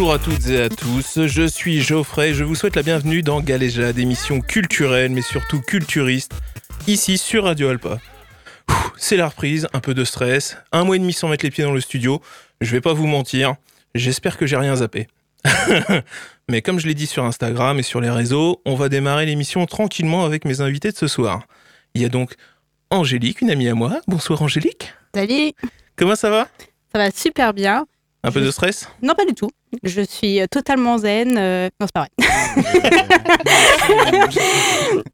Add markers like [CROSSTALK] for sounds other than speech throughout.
Bonjour à toutes et à tous, je suis Geoffrey je vous souhaite la bienvenue dans Galéjade, émission culturelle mais surtout culturiste, ici sur Radio Alpa. C'est la reprise, un peu de stress, un mois et demi sans mettre les pieds dans le studio, je vais pas vous mentir, j'espère que j'ai rien zappé. [LAUGHS] mais comme je l'ai dit sur Instagram et sur les réseaux, on va démarrer l'émission tranquillement avec mes invités de ce soir. Il y a donc Angélique, une amie à moi. Bonsoir Angélique. Salut. Comment ça va? Ça va super bien. Un peu de stress Non, pas du tout. Je suis euh, totalement zen. euh, Non, c'est pas vrai. [LAUGHS]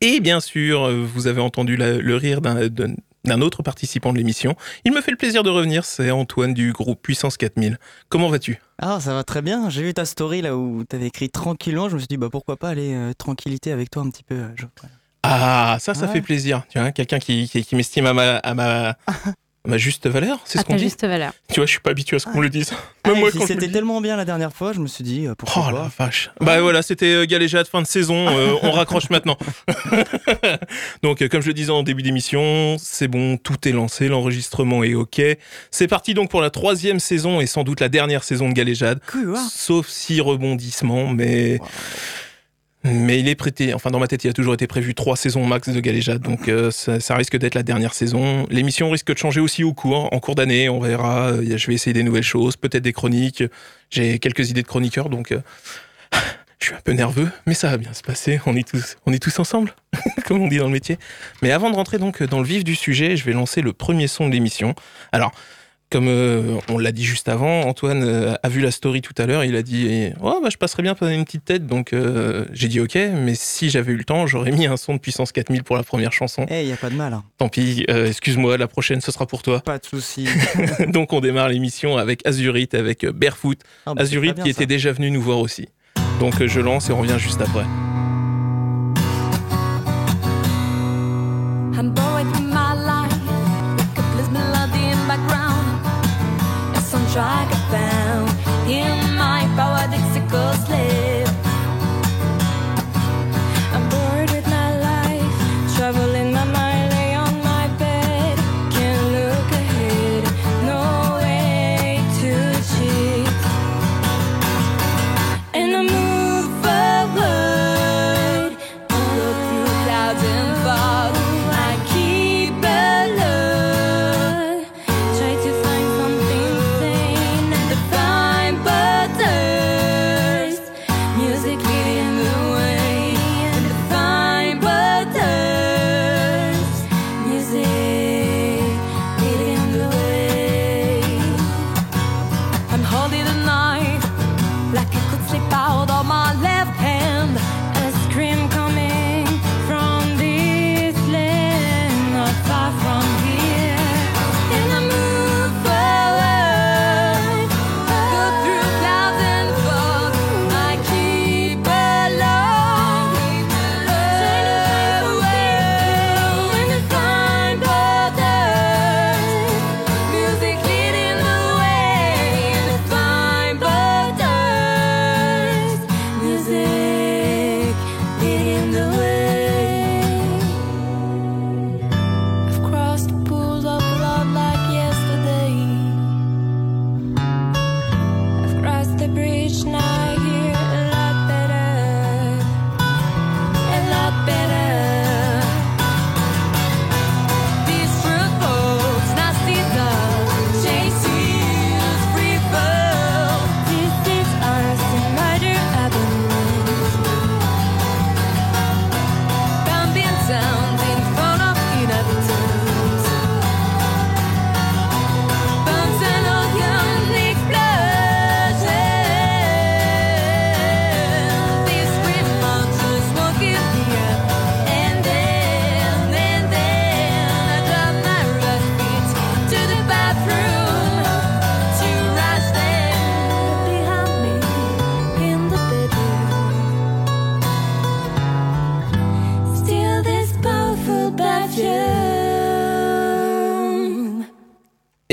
Et bien sûr, vous avez entendu la- le rire d'un- autre participant de l'émission. Il me fait le plaisir de revenir, c'est Antoine du groupe Puissance 4000. Comment vas-tu? Ah, ça va très bien. J'ai vu ta story là où t'avais écrit tranquillement. Je me suis dit, bah pourquoi pas aller euh, tranquillité avec toi un petit peu. euh. Ah, ça, ça Ouais. fait plaisir. Tu vois, quelqu'un qui, qui, qui m'estime à ma, à, ma, [LAUGHS] ma juste valeur, c'est ce qu'on dit. juste valeur. Tu vois, je suis pas habitué à ce qu'on me le dise. Ah, Même moi, le c'était tellement bien la dernière fois, je me suis dit, euh, pourquoi Oh la vache. Bah voilà, c'était euh, Galéjade fin de saison. euh, on raccroche maintenant. [LAUGHS] Donc, euh, comme je le disais en début d'émission, c'est bon, tout est lancé, l'enregistrement est ok. C'est parti donc pour la troisième saison et sans doute la dernière saison de Galéjade. Cool. Sauf six rebondissements, mais. Mais il est prêté, enfin dans ma tête, il a toujours été prévu trois saisons max de Galéjade, donc euh, ça, risque d'être la dernière saison. L'émission risque de changer aussi au cours, en cours d'année, on verra. Euh, Je vais essayer des nouvelles choses, peut-être des chroniques. J'ai quelques idées de chroniqueurs, donc euh, [LAUGHS] je suis un peu nerveux, mais ça va bien se passer. On est tous, on est tous ensemble, [LAUGHS] comme on dit dans le métier. Mais avant de rentrer donc dans le vif du sujet, je vais lancer le premier son de l'émission. Alors. Comme euh, on l'a dit juste avant, Antoine euh, a vu la story tout à l'heure, il a dit oh, bah, je passerais bien passer une petite tête, donc euh, j'ai dit ok, mais si j'avais eu le temps, j'aurais mis un son de puissance 4000 pour la première chanson. Eh, y a pas de mal. hein. Tant pis, excuse-moi, la prochaine ce sera pour toi. Pas de souci. [LAUGHS] donc on démarre l'émission avec Azurite, avec Barefoot. Ah, bah, Azurite qui était déjà venu nous voir aussi. Donc je lance et on revient juste après.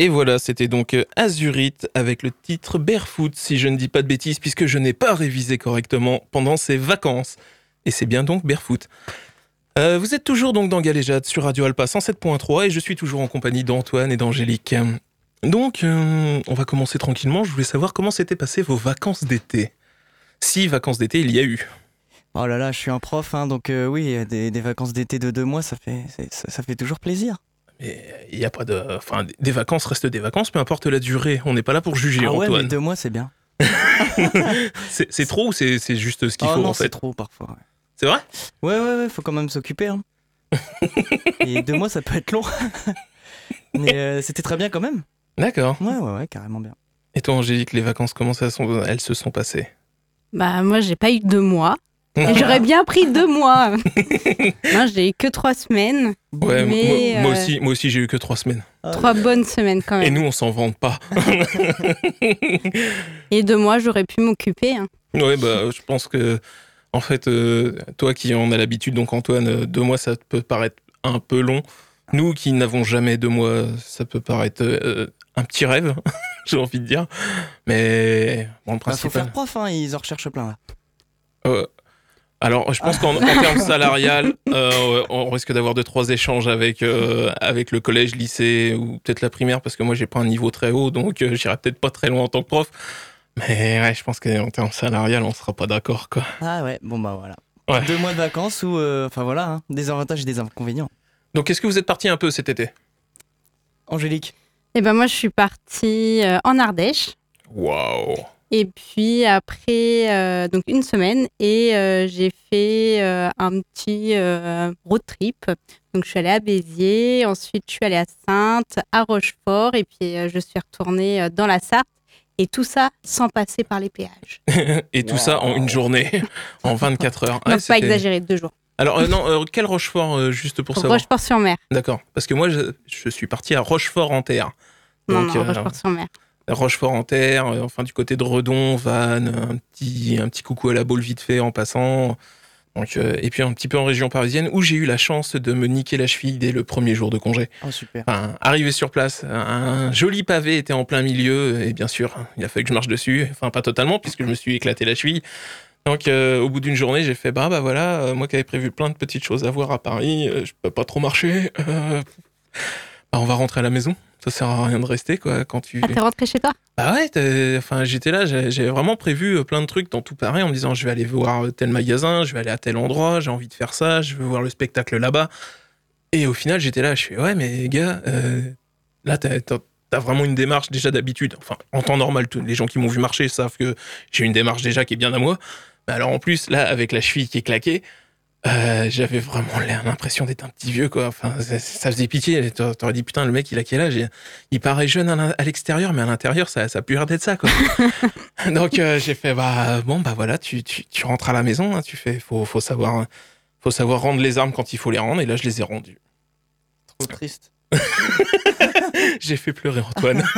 Et voilà, c'était donc euh, Azurite avec le titre Barefoot, si je ne dis pas de bêtises, puisque je n'ai pas révisé correctement pendant ces vacances. Et c'est bien donc Barefoot. Euh, vous êtes toujours donc dans Galéjade sur Radio Alpa 107.3 et je suis toujours en compagnie d'Antoine et d'Angélique. Donc, euh, on va commencer tranquillement. Je voulais savoir comment s'étaient passées vos vacances d'été. Si vacances d'été il y a eu. Oh là là, je suis un prof, hein, donc oui, des, vacances d'été de deux mois, ça fait, ça fait toujours plaisir. Mais il y a pas de. Enfin, des vacances restent des vacances, peu importe la durée. On n'est pas là pour juger, ah ouais, mais Antoine. deux mois, c'est bien. [LAUGHS] C'est c'est trop ou c'est c'est juste ce qu'il oh faut non, en c'est fait? trop parfois. ouais. C'est vrai? Ouais, ouais, ouais, faut quand même s'occuper. Hein. [LAUGHS] Et deux mois, ça peut être long. [LAUGHS] Mais euh, c'était très bien quand même. D'accord. Ouais, ouais, ouais, carrément bien. Et toi, Angélique, les vacances, comment ça sont, elles se sont passées? Bah, moi, j'ai pas eu deux mois. Et J'aurais bien pris deux mois. [LAUGHS] non, j'ai eu que trois semaines. Ouais, Mais, moi, moi euh, aussi, moi aussi j'ai eu que trois semaines. Trois bonnes semaines quand Et même. nous, on s'en vante pas. [LAUGHS] Et deux mois, j'aurais pu m'occuper. hein. Ouais, bah, je pense que, en fait, euh, toi qui en as l'habitude, donc Antoine, euh, deux mois, ça peut paraître un peu long. Nous qui n'avons jamais deux mois, ça peut paraître euh, un petit rêve, [LAUGHS] j'ai envie de dire. Mais bon, le Bah, faut principal. faire prof, hein, ils en recherchent plein là. Euh, alors, je pense qu'en en termes salarial, euh, on risque d'avoir deux trois échanges avec euh, avec le collège, lycée ou peut-être la primaire, parce que moi j'ai pas un niveau très haut, donc euh, j'irai peut-être pas très loin en tant que prof. Mais ouais, je pense qu'en termes salarial, on sera pas d'accord, quoi. Ah ouais, bon bah voilà. Ouais. Deux mois de vacances ou, euh, enfin voilà, hein, des avantages et des inconvénients. Donc, est-ce que vous êtes parti un peu cet été? Angélique, Et ben moi, je suis partie euh, en Ardèche. Waouh Et puis après, euh, donc une semaine, et euh, j'ai fait euh, un petit euh, road trip. Donc je suis allée à Béziers, ensuite je suis allée à Sainte, à Rochefort, et puis euh, je suis retournée euh, dans la Sarthe. Et tout ça sans passer par les péages. [LAUGHS] Et tout ça en une journée, [LAUGHS] en 24 heures. Ouais, Donc pas c'était- exagérer, deux jours. Alors, euh, non, euh, quel Rochefort, euh, juste pour savoir? Rochefort-sur-Mer. D'accord. Parce que moi, je, je suis parti à Rochefort-en-Terre. Non, Donc, non, euh, Rochefort-sur-Mer. Rochefort-en-Terre, euh, enfin du côté de Redon, Vannes, un petit, un petit coucou à la boule vite fait en passant. Donc, euh, et puis un petit peu en région parisienne où j'ai eu la chance de me niquer la cheville dès le premier jour de congé. oh super. Enfin, arrivé sur place, un joli pavé était en plein milieu et bien sûr, il a fallu que je marche dessus. Enfin, pas totalement puisque je me suis éclaté la cheville. Donc, euh, au bout d'une journée, j'ai fait bah bah voilà, euh, moi qui avais prévu plein de petites choses à voir à Paris, je peux pas trop marcher. bah, on va rentrer à la maison. Ça sert à rien de rester quoi quand tu. Ah, t'es rentré chez toi? Bah ouais, enfin j'étais là, j'avais vraiment prévu euh, plein de trucs dans tout Paris en me disant je vais aller voir tel magasin, je vais aller à tel endroit, j'ai envie de faire ça, je veux voir le spectacle là-bas. Et au final j'étais là, je fais ouais mais gars, euh, là t'as t'as- t'as vraiment une démarche déjà d'habitude. Enfin en temps normal, tous les gens qui m'ont vu marcher savent que j'ai une démarche déjà qui est bien à moi. Mais alors en plus là avec la cheville qui est claquée. Euh, j'avais vraiment l'impression d'être un petit vieux quoi. Enfin, ça, ça faisait pitié. T'a- T'aurais dit putain le mec il a quel âge? Il paraît jeune à l'extérieur, mais à l'intérieur ça, ça a plus l'air d'être ça quoi. [LAUGHS] Donc euh, j'ai fait bah bon bah voilà tu, tu, tu rentres à la maison, hein, tu fais faut faut savoir faut savoir rendre les armes quand il faut les rendre et là je les ai rendues. Trop triste. [LAUGHS] J'ai fait pleurer Antoine. [LAUGHS]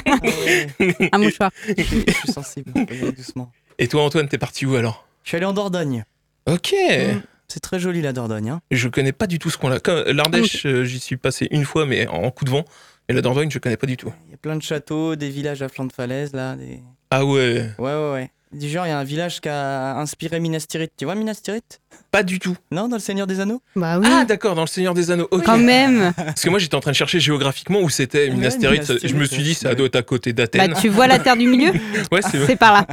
Ah Un mouchoir. je, suis, je suis sensible. Doucement. et toi Antoine t'es parti où alors? Je suis allé en Dordogne. Ok. Mm. C'est très joli la Dordogne. Hein. Je connais pas du tout ce qu'on a. Comme L'Ardèche euh, j'y suis passé une fois mais en coup de vent. Et la Dordogne je connais pas du tout. Il y a plein de châteaux, des villages à flanc de falaise là. Des... Ah ouais. Ouais, ouais, ouais. Du genre, il y a un village qui a inspiré Minas Tirith. Tu vois Minas Tirith? Pas du tout. Non, dans Le Seigneur des Anneaux? Bah oui, Ah d'accord dans le Seigneur des Anneaux. Quand même. Parce que moi j'étais en train de chercher géographiquement où c'était Ouais, Minas Tirith. Je me suis dit ça doit être à côté Bah, d'Athènes. tu vois la terre du milieu? [LAUGHS] Ouais c'est C'est par là.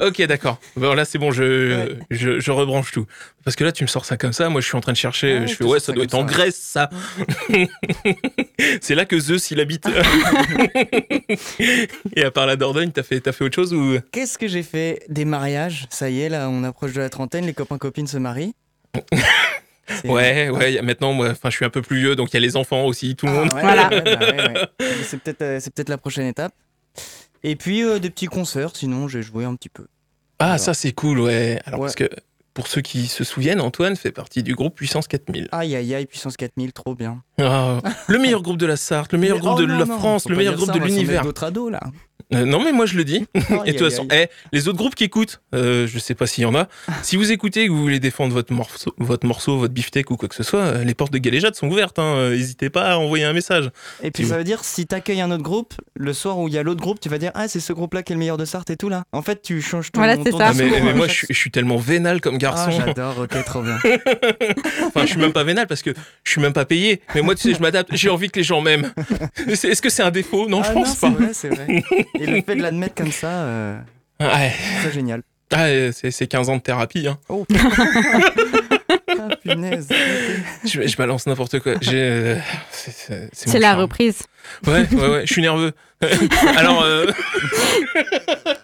[LAUGHS] ok, d'accord. Bon, là, c'est bon, je, Ouais. je, je rebranche tout. Parce que là, tu me sors ça comme ça. Moi, je suis en train de chercher. Ouais, je je fais, ouais, ça ça doit être en. Grèce, ça. [LAUGHS] c'est là que Zeus, il habite. Et à part la Dordogne, t'as fait, t'as fait autre chose ou? Qu'est-ce que j'ai fait Des mariages? Ça y est, là, on approche de la trentaine, les copains-copines se marient. [LAUGHS] Ouais, ouais. Maintenant, moi, enfin, je suis un peu plus vieux, donc il y a les enfants aussi, tout le Ah, monde. ouais, Voilà. ouais, bah ouais, ouais. C'est peut-être euh, c'est peut-être la prochaine étape. Et puis euh, des petits concerts, sinon j'ai joué un petit peu. Ah, Alors. ça, c'est cool, ouais. Alors, Ouais. parce que pour ceux qui se souviennent, Antoine fait partie du groupe Puissance 4000. Aïe aïe aïe, puissance 4000, trop bien. Ah, le meilleur groupe de la Sarthe, le meilleur Mais- groupe oh de non, la non, France, le meilleur groupe ça, de l'univers. D'autres ados là. Euh, non, mais moi je le dis. [LAUGHS] Et de toute façon, eh, les autres groupes qui écoutent, euh, je sais pas s'il y en a, [LAUGHS] si vous écoutez et que vous voulez défendre votre morceau, votre, morceau, votre beefsteak ou quoi que ce soit, euh, les portes de Galéjade sont ouvertes. hein. Euh, N'hésitez pas à envoyer un message. Et puis ça veut dire si t'accueilles un autre groupe, le soir où il y a l'autre groupe, tu vas dire ah c'est ce groupe-là qui est le meilleur de Sarthe et tout là. En fait tu changes ton. Voilà, c'est ton ça. Ah, mais, mais euh, moi, je suis, je suis tellement vénal comme Ah, garçon. j'adore, ok, trop bien. [LAUGHS] enfin, je suis même pas vénal parce que je suis même pas payé. Mais moi, tu sais, je m'adapte. J'ai envie que les gens m'aiment. Est-ce que c'est un défaut? Non, ah, je pense pas. vrai, c'est vrai. Et le fait de l'admettre comme ça, euh, Ouais. c'est génial. Ah, c'est c'est 15 ans de thérapie. Hein. Oh. [LAUGHS] ah punaise. Je, je balance n'importe quoi. Euh, c'est- la charme. reprise. Ouais, ouais, ouais. Je suis nerveux. [LAUGHS] Alors, euh,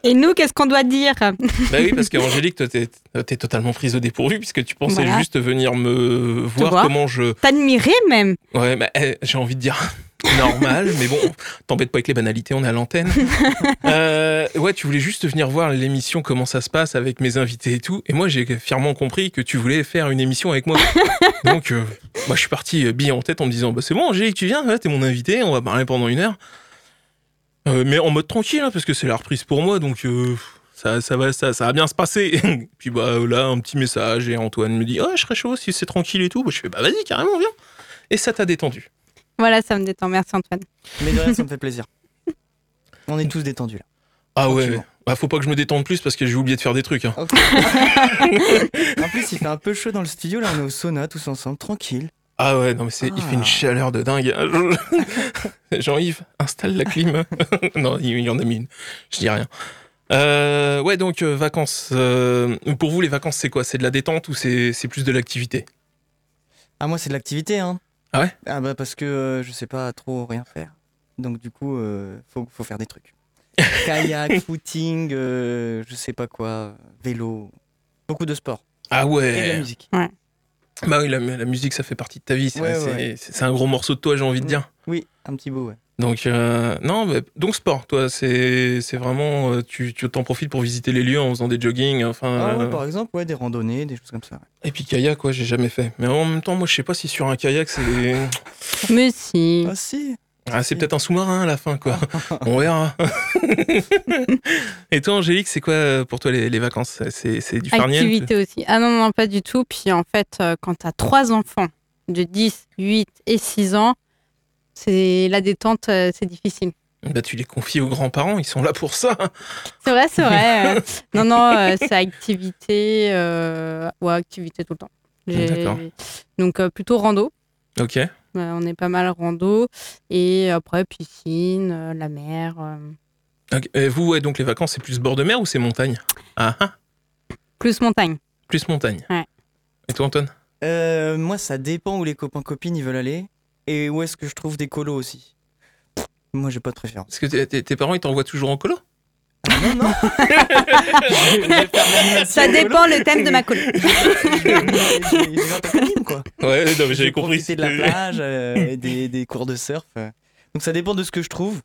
Et nous, qu'est-ce qu'on doit dire? Bah oui, parce qu'Angélique, toi, t'es es totalement prise au dépourvu puisque tu pensais Voilà. juste venir me voir voir. comment je. T'admirer même. Ouais, bah, j'ai envie de dire normal, mais bon, t'embête pas avec les banalités, on est à l'antenne. [LAUGHS] Euh, ouais, tu voulais juste venir voir l'émission, comment ça se passe avec mes invités et tout. Et moi, j'ai fièrement compris que tu voulais faire une émission avec moi. [LAUGHS] Donc, euh, moi, je suis parti euh, bille en tête en me disant, bah, c'est bon, Angélique, tu viens, ouais, t'es mon invité, on va parler pendant une heure. Euh, mais en mode tranquille, hein, parce que c'est la reprise pour moi, donc ça, ça, va, ça, ça va bien se passer. [LAUGHS] Puis bah là, un petit message, et Antoine me dit, oh, je serais chaud si c'est tranquille et tout. Bah, je fais, bah vas-y, carrément, viens. Et ça t'a détendu. Voilà, ça me détend. Merci Antoine. Mais de rien, ça me [LAUGHS] fait plaisir. On est tous détendus là. Ah ouais, bah faut pas que je me détende plus parce que j'ai oublié de faire des trucs. hein. [LAUGHS] En plus, il fait un peu chaud dans le studio. Là, on est au sauna tous ensemble, tranquille. Ah ouais, non mais c'est, il fait une Ah. chaleur de dingue. [LAUGHS] Jean-Yves, installe la clim. non, il y en a mis une. Je dis rien. Euh, ouais, donc euh, vacances. euh, pour vous, les vacances, c'est quoi? C'est de la détente ou c'est, c'est plus de l'activité? Ah, moi, c'est de l'activité, hein. Ah ouais Ah, bah, parce que euh, je sais pas trop rien faire. Donc, du coup, euh, faut, faut faire des trucs. [LAUGHS] Kayak, footing, euh, je sais pas quoi, vélo. Beaucoup de sport. Ah Et de la ouais. musique. Bah oui, la, la musique, ça fait partie de ta vie. C'est, Ouais, c'est, ouais. c'est- c'est un gros morceau de toi, j'ai envie de dire. Oui, un petit bout, ouais. Donc euh, non, bah, donc sport, toi, c'est, c'est vraiment, euh, tu, tu t'en profites pour visiter les lieux en faisant des jogging, enfin. Ah, ouais, euh, par exemple, ouais, des randonnées, des choses comme ça. ouais. Et puis kayak, quoi, j'ai jamais fait. Mais en même temps, moi, je sais pas si sur un kayak, c'est. [LAUGHS] Mais si. Ah, si Ah, c'est peut-être un sous-marin à la fin, quoi. [LAUGHS] On verra. [LAUGHS] Et toi, Angélique, c'est quoi pour toi les, les vacances? C'est c'est du farniente? Activité aussi. Ah non, non, pas du tout. Puis en fait, quand tu as trois enfants de 10, 8 et 6 ans, c'est la détente, euh, c'est difficile. Bah, tu les confies aux grands-parents, ils sont là pour ça. C'est vrai, c'est vrai. [LAUGHS] non, non, euh, c'est activité. euh, ouais, activité tout le temps. D'accord. Donc euh, plutôt rando. Ok. Euh, on est pas mal rando. Et après, piscine, euh, la mer. euh. Et vous, ouais, donc les vacances, c'est plus bord de mer ou c'est montagne? Ah, ah, plus montagne. plus montagne. Ouais. Et toi, Antoine? Euh, Moi, ça dépend où les copains-copines ils veulent aller. Et où est-ce que je trouve des colos aussi? Pff, Moi, j'ai pas de préférence. Est-ce que tes- tes tes parents, ils t'envoient toujours en colo? Non, non l'animation [LAUGHS] Ça en dépend le thème de ma colo. [LAUGHS] quoi. Ouais, non, mais j'avais vais compris. profiter de la plage, euh, et [LAUGHS] des, des cours de surf. euh. Donc ça dépend de ce que je trouve.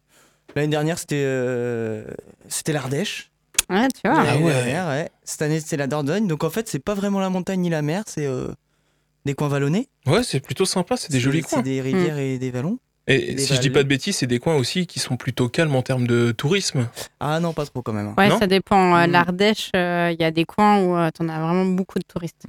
L'année dernière, c'était euh, c'était l'Ardèche. Ouais, tu vois. Ah ouais. dernière, ouais. Cette année, c'était la Dordogne. Donc en fait, c'est pas vraiment la montagne ni la mer, c'est euh, des coins vallonnés. Ouais, c'est plutôt sympa, c'est des jolis C'est coins. des rivières et des vallons. Et des si je dis pas de bêtises, c'est des coins aussi qui sont plutôt calmes en termes de tourisme. Ah non, pas trop quand même. Ouais, Non ça dépend. Euh, Mm. L'Ardèche, euh, il y a des coins où tu t'en as vraiment beaucoup de touristes.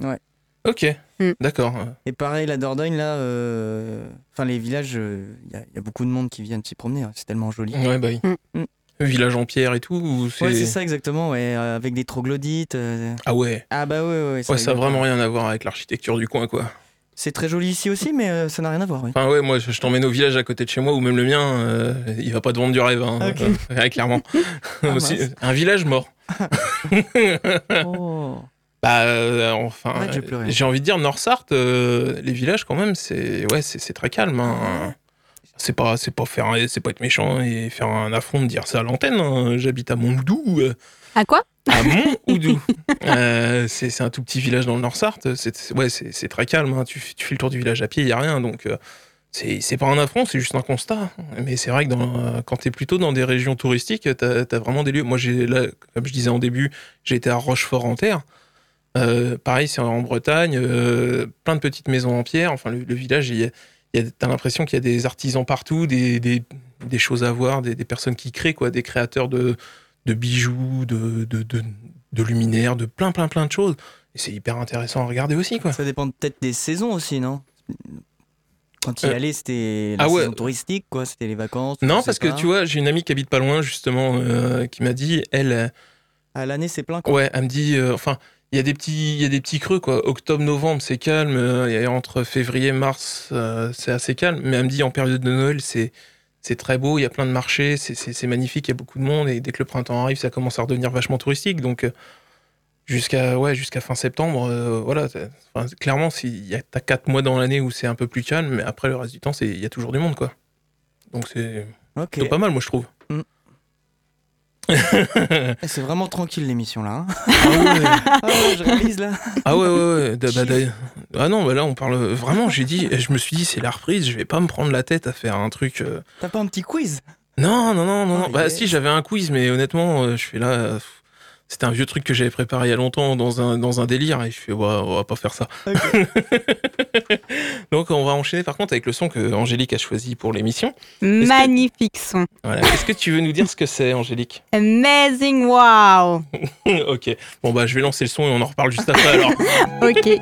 Ok, Mm. d'accord. Et pareil, la Dordogne, là, euh, enfin les villages, il y, a- y a beaucoup de monde qui viennent s'y promener. hein. C'est tellement joli. Ouais, bah oui. Mm. Mm. Village en pierre et tout ou c'est... Ouais, c'est ça exactement, ouais, euh, avec des troglodytes. euh. Ah ouais. Ah bah ouais, ouais, ouais. Ouais, ça a rigole vraiment rien à voir avec l'architecture du coin, quoi. C'est très joli ici aussi, mais euh, ça n'a rien à voir, oui. Enfin ouais, moi je je t'emmène au village à côté de chez moi ou même le mien, euh, il va pas te vendre du rêve, hein. Ok. Euh, [LAUGHS] ouais, clairement. [LAUGHS] Ah, [LAUGHS] Aussi, mince. un village mort. Oh. Bah euh, enfin, Ouais, j'ai pleuré. j'ai envie de dire Nord-Sarthe, euh, les villages quand même, c'est ouais, c'est c'est très calme. hein. C'est pas c'est pas faire c'est pas être méchant et faire un affront de dire ça à l'antenne. hein. J'habite à Montdoux. euh, À quoi? À Monthoudou. [LAUGHS] Euh, c'est un tout petit village dans le Nord-Sarthe. C'est ouais, c'est très calme. hein. Tu, fais le tour du village à pied, il y a rien. Donc euh, c'est pas un affront, c'est juste un constat. Mais c'est vrai que dans, quand tu es plutôt dans des régions touristiques, tu as, vraiment des lieux. Moi, j'ai là, comme je disais en début, j'ai été à Rochefort-en-Terre. Euh, pareil, c'est en Bretagne, euh, plein de petites maisons en pierre. Enfin, le, le village, il t'as l'impression qu'il y a des artisans partout, des, des, des choses à voir, des, des personnes qui créent, quoi, des créateurs de, de bijoux, de, de, de, de luminaires, de plein, plein, plein de choses. Et c'est hyper intéressant à regarder aussi, quoi. Ça dépend peut-être des saisons aussi, non? Quand il y Euh, allait, c'était la ah ouais. saison touristique, quoi. C'était les vacances. Non, parce que tu vois, j'ai une amie qui habite pas loin, justement, euh, qui m'a dit, elle, À l'année, c'est plein, quoi. ouais, elle me dit, euh, enfin, il y a des petits, il y a des petits creux, quoi. Octobre, novembre, c'est calme, euh, et entre février, mars, euh, c'est assez calme. Mais elle me dit, en période de Noël, c'est, c'est très beau, il y a plein de marchés, c'est, magnifique, il y a beaucoup de monde, et dès que le printemps arrive, ça commence à redevenir vachement touristique. Donc, euh, jusqu'à, ouais, jusqu'à fin septembre, euh, voilà. enfin, clairement, s'il y a, t'as quatre mois dans l'année où c'est un peu plus calme, mais après, le reste du temps, c'est, il y a toujours du monde, quoi. Donc, c'est, pas mal, moi, je trouve. Eh, C'est vraiment tranquille l'émission là. hein. Ah ouais. [LAUGHS] ah ouais, je réalise là. Ah ouais, ouais, ouais. Bah, ah non, bah là, on parle. Vraiment, j'ai dit, je me suis dit, c'est la reprise, je vais pas me prendre la tête à faire un truc. euh, T'as pas un petit quiz? Non, non, non, non. Ah, bah, si, j'avais un quiz, mais honnêtement, euh, je fais là. C'était un vieux truc que j'avais préparé il y a longtemps dans un, dans un délire, et je fais, ouais, on va pas faire ça. [LAUGHS] Donc, on va enchaîner par contre avec le son que Angélique a choisi pour l'émission. que- Magnifique son. Voilà. Est-ce que tu veux nous dire ce que c'est, Angélique? Amazing wow. [LAUGHS] Ok. Bon, bah, je vais lancer le son et on en reparle juste après alors. [LAUGHS] Ok.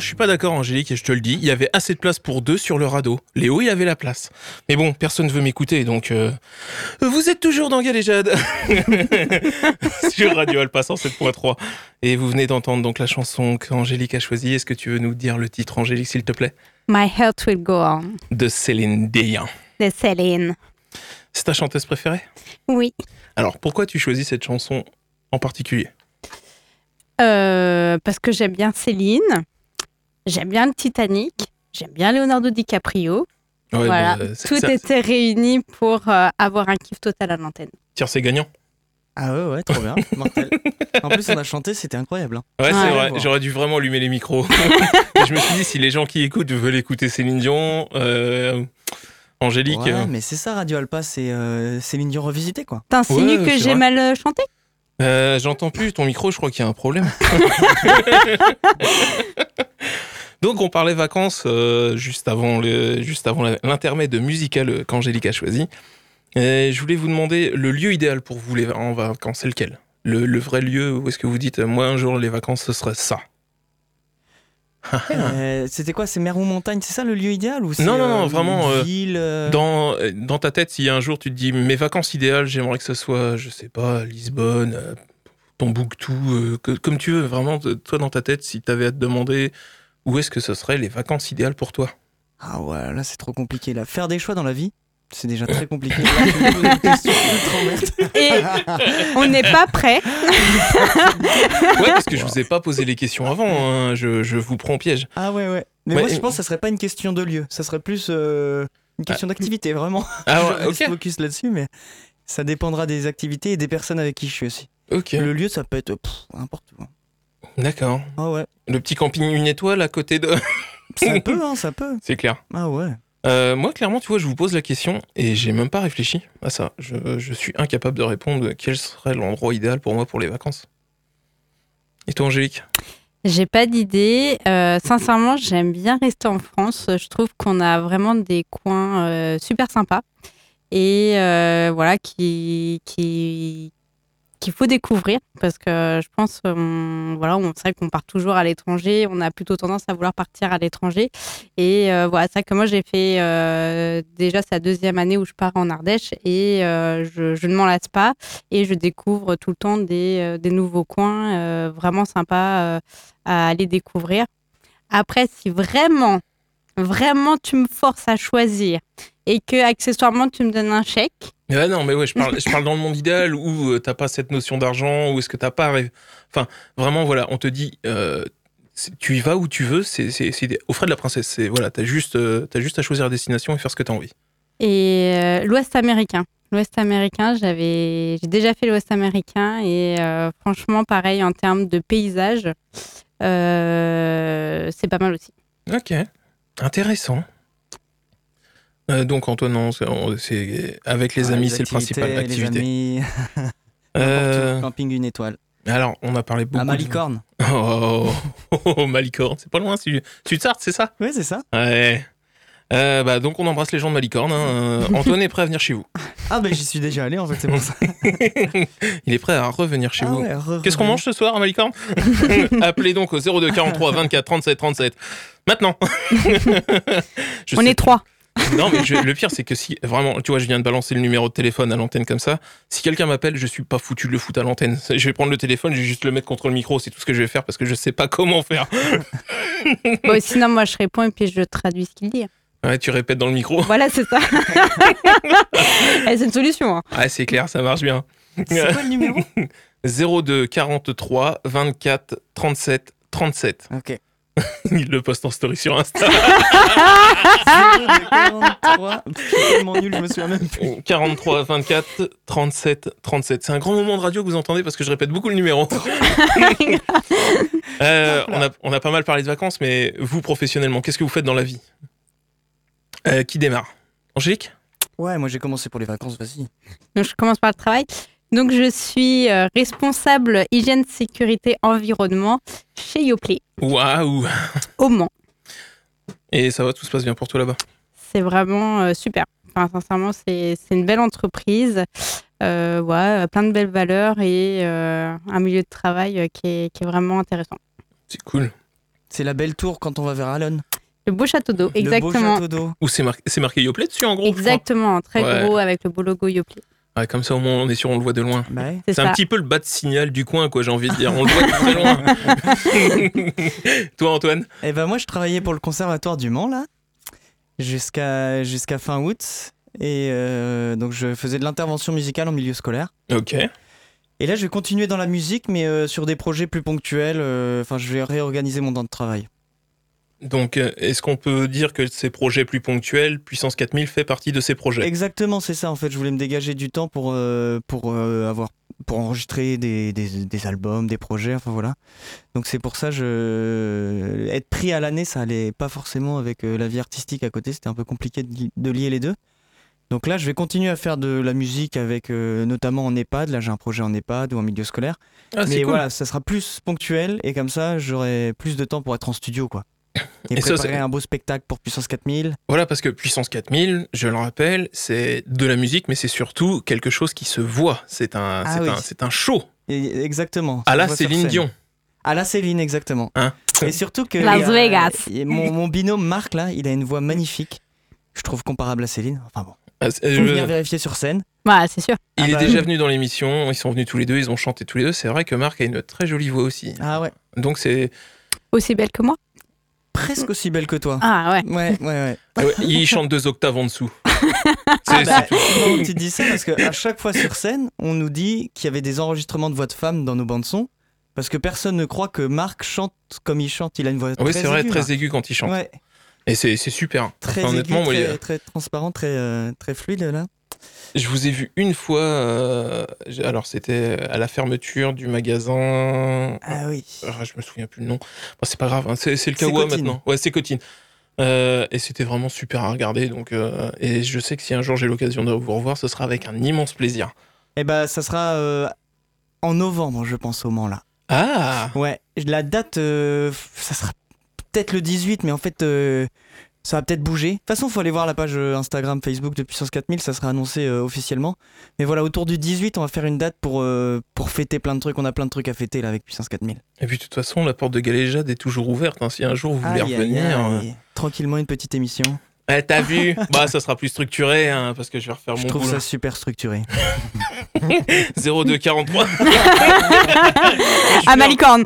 Non, je suis pas d'accord, Angélique, et je te le dis. Il y avait assez de place pour deux sur le radeau. Léo, il avait la place. Mais bon, personne ne veut m'écouter, donc. euh, Vous êtes toujours dans Galéjade [LAUGHS] sur Radio Alpha 107.3. Et vous venez d'entendre donc la chanson qu'Angélique a choisie. Est-ce que tu veux nous dire le titre, Angélique, s'il te plaît? My Heart Will Go On De Céline Dion. de Céline. C'est ta chanteuse préférée? Oui. Alors, pourquoi tu choisis cette chanson en particulier? Euh, parce que j'aime bien Céline, j'aime bien le Titanic, j'aime bien Leonardo DiCaprio. Ouais, voilà, bah, tout ça- était réuni pour euh, avoir un kiff total à l'antenne. Tire, c'est gagnant. Ah ouais, ouais, trop bien. [LAUGHS] Mortel. En plus, on a chanté, c'était incroyable. hein. Ouais, c'est Ouais. vrai. J'aurais dû vraiment allumer les micros. [LAUGHS] Je me suis dit, si les gens qui écoutent veulent écouter Céline Dion, euh, Angélique. Ouais, euh, mais c'est ça, Radio Alpa, c'est euh, Céline Dion revisité, quoi. T'insinues Ouais, que j'ai mal chanté? Euh, J'entends plus ton micro, je crois qu'il y a un problème. [LAUGHS] Donc, on parlait vacances euh, juste avant le- juste avant l'intermède musical qu'Angélique a choisi. Et je voulais vous demander le lieu idéal pour vous les, en vacances, c'est lequel? Le, le vrai lieu où est-ce que vous dites, euh, moi un jour les vacances ce serait ça? [LAUGHS] Euh, C'était quoi C'est mer ou montagne C'est ça le lieu idéal ou Non, non, non, euh, vraiment, euh, ville. euh, Dans, euh, dans ta tête, si un jour tu te dis mes vacances idéales, j'aimerais que ce soit, je sais pas, Lisbonne, euh, Tombouctou, euh, que- comme tu veux, vraiment, toi dans ta tête, si tu avais à te demander où est-ce que ce serait les vacances idéales pour toi? Ah ouais, là c'est trop compliqué. Là. Faire des choix dans la vie, c'est déjà très compliqué. [LAUGHS] Et on n'est pas prêt. Ouais, parce que je vous ai pas posé les questions avant, hein, je, je vous prends au piège. Ah ouais, ouais. Mais Ouais, moi je et- pense que ça serait pas une question de lieu, ça serait plus euh, une question d'activité, vraiment. Ah [LAUGHS] je ouais, reste ok, focus là-dessus, mais ça dépendra des activités et des personnes avec qui je suis aussi. ok, Le lieu, ça peut être pff, n'importe où. D'accord. Ah ouais. Le petit camping une étoile à côté de... Ça [LAUGHS] peut, hein, ça peut. C'est clair. Ah ouais. Euh, moi, clairement, tu vois, je vous pose la question et j'ai même pas réfléchi à ça. Je, je suis incapable de répondre quel serait l'endroit idéal pour moi pour les vacances. Et toi, Angélique? J'ai pas d'idée. Euh, sincèrement, j'aime bien rester en France. Je trouve qu'on a vraiment des coins euh, super sympas et euh, voilà qui qui qu'il faut découvrir parce que je pense on, voilà on vrai qu'on part toujours à l'étranger on a plutôt tendance à vouloir partir à l'étranger et euh, voilà c'est vrai que moi j'ai fait euh, déjà la deuxième année où je pars en Ardèche et euh, je, ne m'en lasse pas et je découvre tout le temps des, euh, nouveaux coins euh, vraiment sympas euh, à aller découvrir. Après, si vraiment, vraiment tu me forces à choisir et que accessoirement tu me donnes un chèque, Ah non, mais ouais, je parle, je parle dans le monde idéal où euh, t'as pas cette notion d'argent, où est-ce que t'as pas. Enfin, vraiment, voilà, on te dit, euh, tu y vas où tu veux, c'est au frais de la princesse. C'est voilà, t'as juste, euh, t'as juste à choisir la destination et faire ce que t'as envie. et euh, l'Ouest américain. L'Ouest américain, j'avais, j'ai déjà fait l'Ouest américain et franchement, pareil en termes de paysage, c'est pas mal aussi. Ok, intéressant. Euh, donc Antoine, non, c'est- on- c'est avec les Ouais, amis, les c'est le principal activité. Les amis, [LAUGHS] Euh, camping une étoile. alors, on a parlé beaucoup. À de- Malicorne. [LAUGHS] Oh, oh, oh, Malicorne, c'est pas loin, c'est c'est ça? Ouais, c'est ça. Ouais. Euh, bah, donc on embrasse les gens de Malicorne. hein. Euh, [LAUGHS] Antoine est prêt à venir chez vous. Ah bah j'y suis déjà allé en fait, c'est pour ça. Il est prêt à revenir chez Ah vous. ouais, Qu'est-ce qu'on mange ce soir à Malicorne? Appelez donc au 02 43 24 37 37. Maintenant. On sais- est trois. Non, mais je- le pire, c'est que si vraiment, tu vois, je viens de balancer le numéro de téléphone à l'antenne comme ça. Si quelqu'un m'appelle, je suis pas foutu de le foutre à l'antenne. Je vais prendre le téléphone, je vais juste le mettre contre le micro. C'est tout ce que je vais faire parce que je sais pas comment faire. [LAUGHS] Bon, sinon, moi, je réponds et puis je traduis ce qu'il dit. Ouais, tu répètes dans le micro. Voilà, c'est ça. [LAUGHS] C'est une solution. hein. Ouais, c'est clair, ça marche bien. C'est quoi le numéro? 02 43 24 37 37. Ok. [LAUGHS] Il le poste en story sur Insta. 43. Je suis tellement nul, je me souviens même plus. 43 24 37 37. C'est un grand moment de radio que vous entendez parce que je répète beaucoup le numéro. [LAUGHS] Euh, on, a, on a pas mal parlé de vacances, mais vous professionnellement, qu'est-ce que vous faites dans la vie? Euh, Qui démarre? Angélique? Ouais, moi j'ai commencé pour les vacances, vas-y. Donc, je commence par le travail. Donc, je suis euh, responsable hygiène, sécurité, environnement chez Yoplait, Waouh au Mans. Et ça va, tout se passe bien pour toi là-bas? C'est vraiment euh, super. Enfin, sincèrement, c'est c'est une belle entreprise. Euh, ouais, plein de belles valeurs et euh, un milieu de travail euh, qui, est, qui est vraiment intéressant. C'est cool. C'est la belle tour quand on va vers Allen. Le beau château d'eau, Le beau exactement. château d'eau. Ou c'est marqué, c'est marqué Yoplait dessus en gros. Exactement, très Ouais. gros avec le beau logo Yoplait. Ouais, comme ça au moins on est sûr, on le voit de loin. Bah ouais. C'est C'est un petit peu le bas de signal du coin, quoi, j'ai envie de dire. On le voit de très loin. [LAUGHS] Toi, Antoine? Et ben moi, je travaillais pour le conservatoire du Mans, là, jusqu'à jusqu'à fin août. Et euh, donc, je faisais de l'intervention musicale en milieu scolaire. Ok. Et là, je vais continuer dans la musique, mais euh, sur des projets plus ponctuels. euh, Enfin, je vais réorganiser mon temps de travail. Donc, euh, est-ce qu'on peut dire que ces projets plus ponctuels, Puissance 4000 fait partie de ces projets? Exactement, c'est ça. En fait, je voulais me dégager du temps pour, euh, pour, euh, avoir, pour enregistrer des, des, des albums, des projets, enfin voilà. Donc c'est pour ça, je... être pris à l'année, ça allait pas forcément avec la vie artistique à côté. C'était un peu compliqué de, li- de lier les deux. Donc là, je vais continuer à faire de la musique avec, euh, notamment en EHPAD. Là, j'ai un projet en EHPAD ou en milieu scolaire. Ah, Mais cool. voilà, ça sera plus ponctuel et comme ça, j'aurai plus de temps pour être en studio, quoi. Et, Et préparer un beau spectacle pour Puissance 4000. Voilà, parce que Puissance 4000, je le rappelle, c'est de la musique, mais c'est surtout quelque chose qui se voit. C'est un, Ah c'est oui. un, c'est un show. Et- exactement. À la Céline. Dion. À la Céline, exactement. Hein et surtout que. Las Vegas. Mon, mon binôme Marc, là, il a une voix magnifique. Je trouve comparable à Céline. Enfin bon. Ah, Faut je- venir vérifier sur scène. Voilà, c'est sûr. il Ah est bah déjà oui. venu dans l'émission, ils sont venus tous les deux, ils ont chanté tous les deux. C'est vrai que Marc a une très jolie voix aussi. Ah ouais. Donc c'est. Aussi belle que moi Presque aussi belle que toi. Ah ouais. Ouais, ouais, ouais. Ah ouais, il chante deux octaves en dessous. [LAUGHS] Ah C'est- bah, tu dis ça parce qu'à chaque fois sur scène, on nous dit qu'il y avait des enregistrements de voix de femmes dans nos bandes son. Parce que personne ne croit que Marc chante comme il chante. Il a une voix Oui, très c'est vrai, aiguë, très Marc. aigu quand il chante. Ouais, Et c'est c'est super. très Enfin, honnêtement, aigu, moi, très, il- très transparent, très, euh, très fluide là. Je vous ai vu une fois. euh, j'ai- alors, c'était à la fermeture du magasin. Ah oui. Ah, je me souviens plus le nom. Bon, c'est pas grave, hein, c'est c'est le C'est Kawa Cotine. maintenant. Ouais, c'est Cotine. Euh, et c'était vraiment super à regarder. Donc, euh, et je sais que si un jour j'ai l'occasion de vous revoir, ce sera avec un immense plaisir. Eh ben, ça sera euh, en novembre, je pense, au Mans là. Ah Ouais, la date, euh, ça sera peut-être le 18, mais en fait, euh, ça va peut-être bouger. De toute façon, faut aller voir la page euh, Instagram, Facebook de Puissance 4000, ça sera annoncé euh, officiellement. Mais voilà, autour du 18, on va faire une date pour, euh, pour fêter plein de trucs. On a plein de trucs à fêter là avec Puissance 4000. Et puis, de toute façon, la porte de Galéjade est toujours ouverte. hein. Si un jour vous voulez Aïe, revenir. aïe. Tranquillement, une petite émission. Eh, T'as vu [LAUGHS] Bah, ça sera plus structuré, hein, parce que je vais refaire Je mon trouve boulot. ça super structuré. [LAUGHS] 0243. [LAUGHS] À Malicorne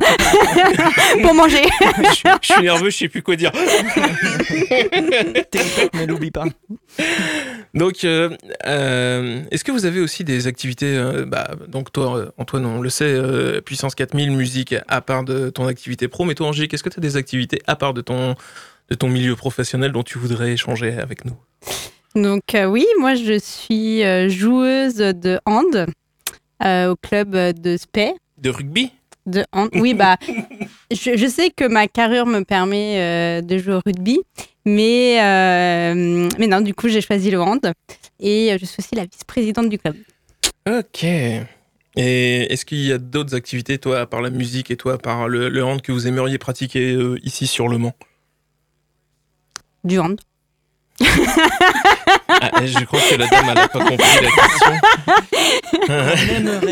Pour manger je, suis- je suis nerveux, je sais plus quoi dire. Téléphone, mais l'oublie pas. Donc, euh, euh, est-ce que vous avez aussi des activités euh, bah, Donc, toi, Antoine, on le sait, Puissance 4000, musique à part de ton activité pro. Mais toi, Angélique, est-ce que tu as des activités à part de ton, de ton milieu professionnel dont tu voudrais échanger avec nous Donc euh, oui, moi je suis euh, joueuse de hand euh, au club de Spey. De rugby? De hand. Oui, bah, [LAUGHS] je, je sais que ma carrure me permet euh, de jouer au rugby, mais, mais non, du coup j'ai choisi le hand et je suis aussi la vice-présidente du club. Ok. Et est-ce qu'il y a d'autres activités, toi, à part la musique et toi, à part le, le hand, que vous aimeriez pratiquer ici sur Le Mans? Du hand. Ah, Je crois que la dame, elle n'a pas compris la question.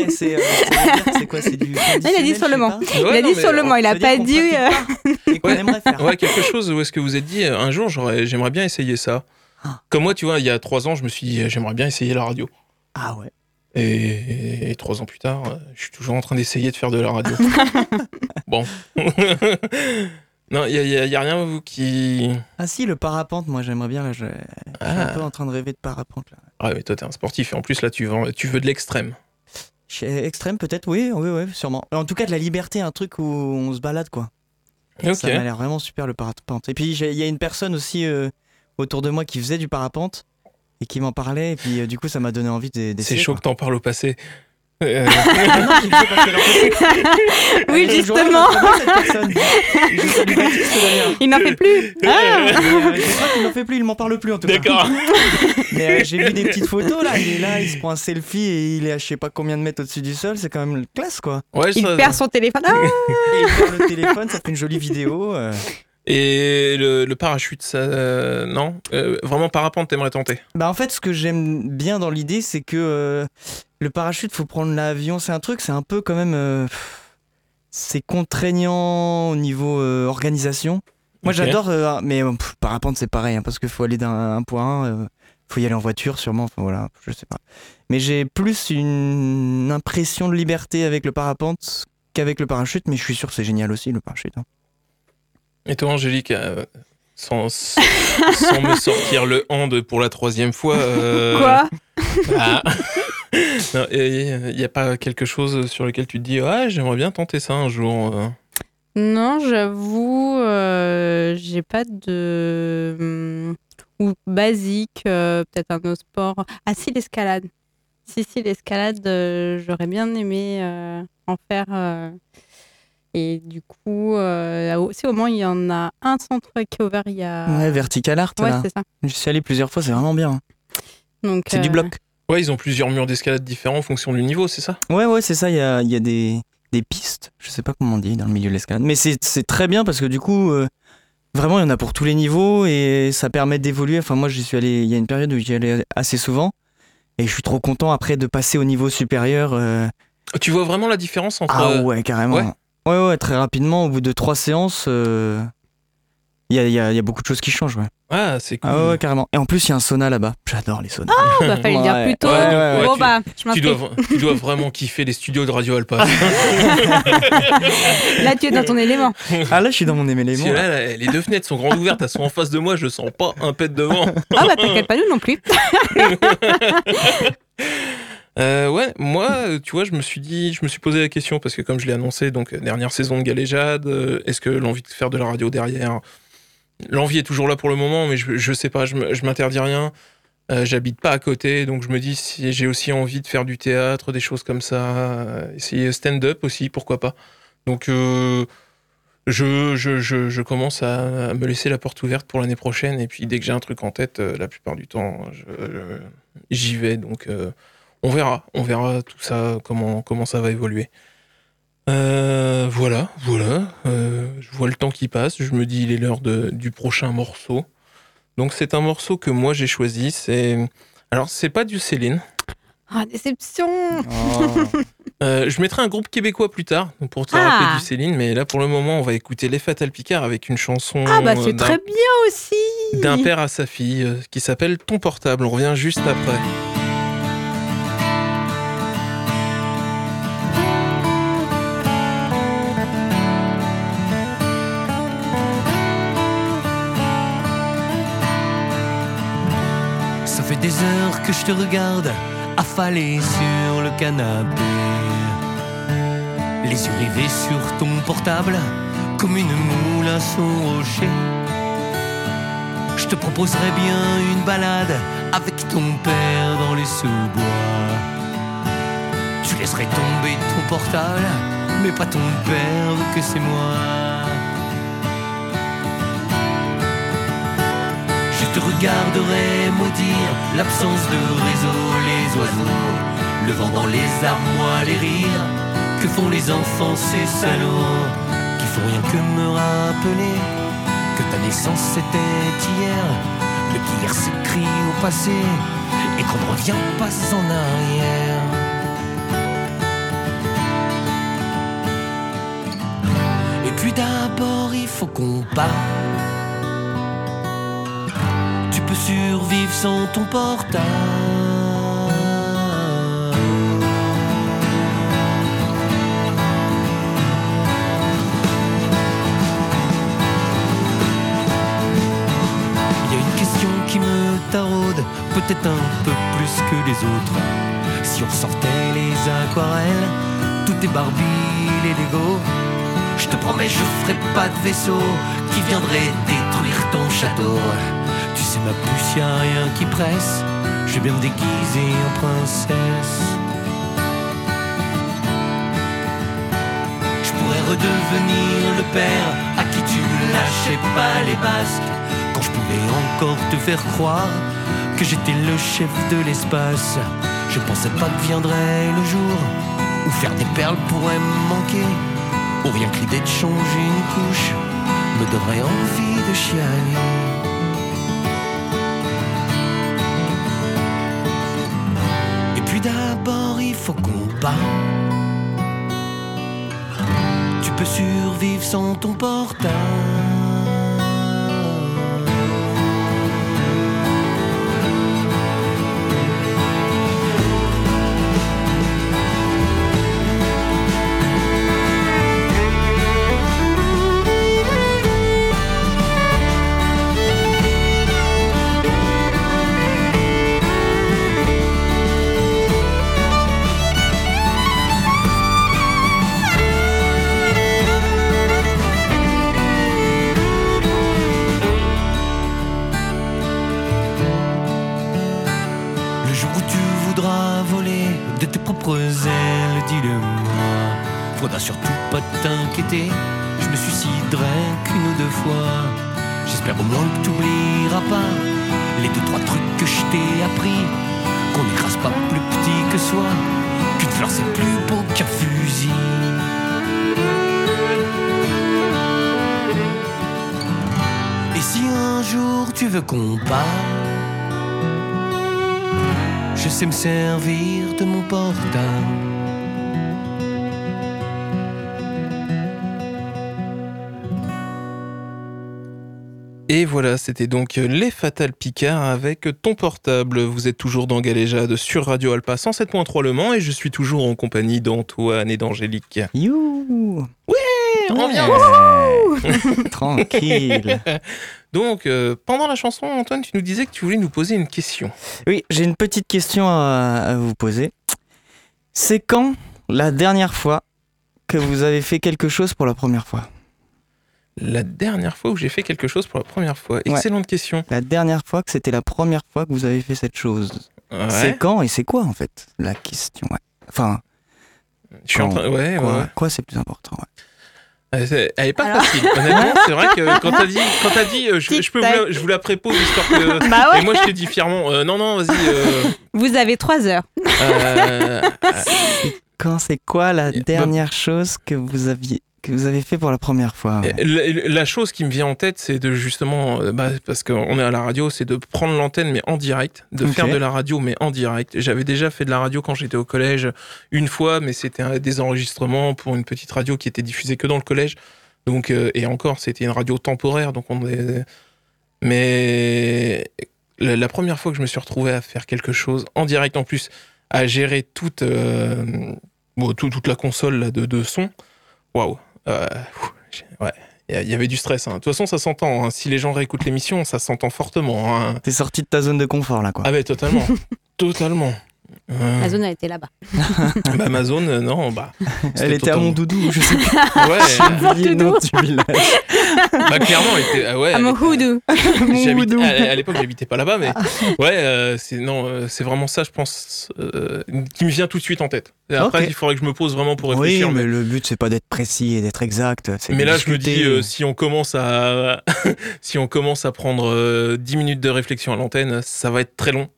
C'est euh, quoi C'est du. il a dit sur le. Ouais, il a non, dit sur le il Ça a veut dire pas dit. euh, pas et qu'on aimerait faire. Ouais, quelque chose où est-ce que vous êtes dit, euh, un jour, j'aimerais bien essayer ça. Ah. Comme moi, tu vois, il y a trois ans, je me suis dit, j'aimerais bien essayer la radio. Ah ouais. Et, et trois ans plus tard, euh, je suis toujours en train d'essayer de faire de la radio. [LAUGHS] bon. [LAUGHS] non, il n'y a, rien, vous, qui... Ah si, le parapente, moi j'aimerais bien. Là, je, je suis un peu Ah, en train de rêver de parapente. Là. ah oui, toi, t'es un sportif. Et en plus, là, tu veux, tu veux de l'extrême. Extrême, peut-être, oui, oui, oui, sûrement. En tout cas, de la liberté, un truc où on se balade, quoi. Ça m'a l'air vraiment super le parapente. Et puis, il y a une personne aussi euh, autour de moi qui faisait du parapente et qui m'en parlait. Et puis, euh, du coup, ça m'a donné envie de- C'est d'essayer. chaud quoi. que t'en parles au passé. Euh, Oui, justement. [LAUGHS] Il n'en fait plus. Ah euh, [LAUGHS] je crois qu'il n'en fait plus, il m'en parle plus en tout cas. D'accord. [LAUGHS] Mais euh, j'ai vu des petites photos là, il est là, il se prend un selfie et il est à je sais pas combien de mètres au-dessus du sol, c'est quand même classe quoi. Ouais, Il ça- perd son téléphone. Ah il prend le téléphone, ça fait une jolie vidéo. euh. Et le, le parachute, ça, euh, non? Euh, Vraiment parapente, t'aimerais tenter? Bah en fait, ce que j'aime bien dans l'idée, c'est que euh, le parachute, faut prendre l'avion, c'est un truc, c'est un peu quand même. euh, c'est contraignant au niveau euh, organisation. Moi, j'adore, euh, mais pff, parapente, c'est pareil, hein, parce qu'il faut aller d'un un point à un, euh, faut y aller en voiture, sûrement. Enfin, voilà, je sais pas. Mais j'ai plus une impression de liberté avec le parapente qu'avec le parachute, mais je suis sûr que c'est génial aussi, le parachute. hein. Et toi, Angélique, euh, sans, sans me sortir le hand pour la troisième fois. euh, [LAUGHS] Quoi? ah. Non, Il n'y a pas quelque chose sur lequel tu te dis Ah, j'aimerais bien tenter ça un jour. euh. Non, j'avoue, euh, j'ai pas de. hum, Ou basique, euh, peut-être un autre sport. Ah, si, l'escalade. Si, si, l'escalade, euh, j'aurais bien aimé euh, en faire. euh, Et du coup, euh, au- si au moins il y en a un centre qui est ouvert, il y a. Ouais, Vertical Art, Ouais, là. c'est ça. Je suis allé plusieurs fois, c'est vraiment bien. Donc, C'est du bloc. Ouais, ils ont plusieurs murs d'escalade différents en fonction du niveau, c'est ça Ouais, ouais, c'est ça. Il y a, il y a des, des pistes. Je sais pas comment on dit dans le milieu de l'escalade. Mais c'est c'est très bien parce que du coup, euh, vraiment, il y en a pour tous les niveaux et ça permet d'évoluer. Enfin, moi, j'y suis allé. Il y a une période où j'y allais assez souvent. Et je suis trop content après de passer au niveau supérieur. euh, Tu vois vraiment la différence entre. Ah ouais, carrément. ouais. Ouais, ouais, très rapidement. Au bout de trois séances, euh, il y, a, il y a- il y a beaucoup de choses qui changent. Ouais. Ah, c'est cool. Ah ouais, carrément. Et en plus, il y a un sauna là-bas. J'adore les saunas. Oh, bah, fallait le dire plus tôt. ouais, ouais, ouais, bon, tu- bah, je tu, m'inscris. dois, tu dois vraiment kiffer les studios de Radio Alpa. [LAUGHS] Là, tu es dans ton élément. ah là, je suis dans mon élément. là. là, les deux fenêtres sont grandes ouvertes, elles sont en face de moi, je sens pas un pet devant. Ah, bah, t'inquiète pas, nous non plus. [LAUGHS] Euh, ouais, moi, tu vois, je me suis dit, je me suis posé la question parce que comme je l'ai annoncé, donc euh, dernière saison de Galéjade, euh, est-ce que l'envie de faire de la radio derrière, l'envie est toujours là pour le moment, mais je, je sais pas, je, m'interdis rien. Euh, J'habite pas à côté, donc je me dis si j'ai aussi envie de faire du théâtre, des choses comme ça, euh, essayer stand-up aussi, pourquoi pas. Donc euh, je, je, commence à, me laisser la porte ouverte pour l'année prochaine, et puis dès que j'ai un truc en tête, euh, la plupart du temps, j'y vais. Donc on verra, on verra tout ça, comment, comment ça va évoluer. Euh, voilà, voilà. euh, je vois le temps qui passe. Je me dis, il est l'heure du prochain morceau. Donc, c'est un morceau que moi j'ai choisi. C'est alors, c'est pas du Céline. Ah, déception. Oh. [LAUGHS] Euh, je mettrai un groupe québécois plus tard pour te Ah. rappeler du Céline, mais là pour le moment, on va écouter Les Fatal Picard avec une chanson Ah, bah, c'est d'un- très bien aussi. d'un père à sa fille euh, qui s'appelle Ton portable. On revient juste après. Des heures que je te regarde affalé sur le canapé. Les yeux rivés sur ton portable, comme une moule à son rocher. Je te proposerais bien une balade avec ton père dans les sous-bois. Tu laisserais tomber ton portable, mais pas ton père, vu que c'est moi. Te regarderai maudire l'absence de réseau, les oiseaux, le vent dans les moi les rires que font les enfants, ces salauds, qui font rien que me rappeler que ta naissance c'était hier, le qu'hier s'écrit au passé et qu'on ne revient pas en arrière. Et puis d'abord il faut qu'on parle. Survivre sans ton portable. Il y a une question qui me taraude, peut-être un peu plus que les autres. Si on sortait les aquarelles, tout est Barbie, les Lego. Je te promets, je ferai pas de vaisseau qui viendrait détruire ton château. Tu sais, ma puce, y a rien qui presse. Je vais bien me déguiser en princesse. Je pourrais redevenir le père à qui tu lâchais pas les basques. Quand je pouvais encore te faire croire que j'étais le chef de l'espace. Je pensais pas que viendrait le jour où faire des perles pourrait me manquer. Ou rien que l'idée de changer une couche me donnerait envie de chialer. Faut qu'on parle. Tu peux survivre sans ton portable. Voilà, c'était donc les Fatal Picard avec ton portable. Vous êtes toujours dans Galéjade sur Radio Alpa 107.3 Le Mans et je suis toujours en compagnie d'Antoine et d'Angélique. You on vient. [LAUGHS] Tranquille. Donc, euh, pendant la chanson, Antoine, tu nous disais que tu voulais nous poser une question. Oui, j'ai une petite question à, à vous poser. C'est quand la dernière fois que vous avez fait quelque chose pour la première fois? La dernière fois où j'ai fait quelque chose pour la première fois. Excellente question. La dernière fois que c'était la première fois que vous avez fait cette chose. Ouais. C'est quand et c'est quoi en fait la question ouais. Enfin, Je suis en train. Ouais, quoi, ouais. quoi c'est plus important ouais. Elle est pas Alors facile. Honnêtement, c'est vrai que quand t'as dit, quand t'as dit, euh, je, je peux vous la, je vous la prépose histoire que. [LAUGHS] Bah ouais. Et moi, je t'ai dit fièrement, euh, non, non, vas-y. euh, Vous avez trois heures. euh, [LAUGHS] Quand c'est quoi la bah- dernière chose que vous aviez que vous avez fait pour la première fois ouais. La, la chose qui me vient en tête, c'est de justement, euh, bah, parce qu'on est à la radio, c'est de prendre l'antenne mais en direct, de faire de la radio mais en direct. J'avais déjà fait de la radio quand j'étais au collège une fois, mais c'était des enregistrements pour une petite radio qui était diffusée que dans le collège. Donc euh, et encore, c'était une radio temporaire, donc on est. Mais la, la première fois que je me suis retrouvé à faire quelque chose en direct, en plus, à gérer toute euh, bon, tout- toute la console là, de, de son, waouh. Euh, ouais, il y a- il y avait du stress. hein. De toute façon, ça s'entend. hein. Si les gens réécoutent l'émission, ça s'entend fortement. hein. T'es sorti de ta zone de confort là quoi. Ah, mais totalement. [LAUGHS] totalement. Euh, La zone a été là-bas. [LAUGHS] bah, ma zone, euh, non, bah. Elle était à totalement- mon doudou, je sais [LAUGHS] Ouais, pas du village. [LAUGHS] bah, clairement, elle était. ah ouais, À elle mon était- houdou. J'habite- Moudou. à, à l'époque, j'habitais pas là-bas, mais ouais, euh, c'est non, euh, c'est vraiment ça, je pense, euh, qui me vient tout de suite en tête. Et après, Ok. il faudrait que je me pose vraiment pour Oui, réfléchir. mais mais le but c'est pas d'être précis et d'être exact. c'est mais là, je me discuter. dis, euh, si on commence à, si on commence à prendre euh, 10 minutes de réflexion à l'antenne, ça va être très long.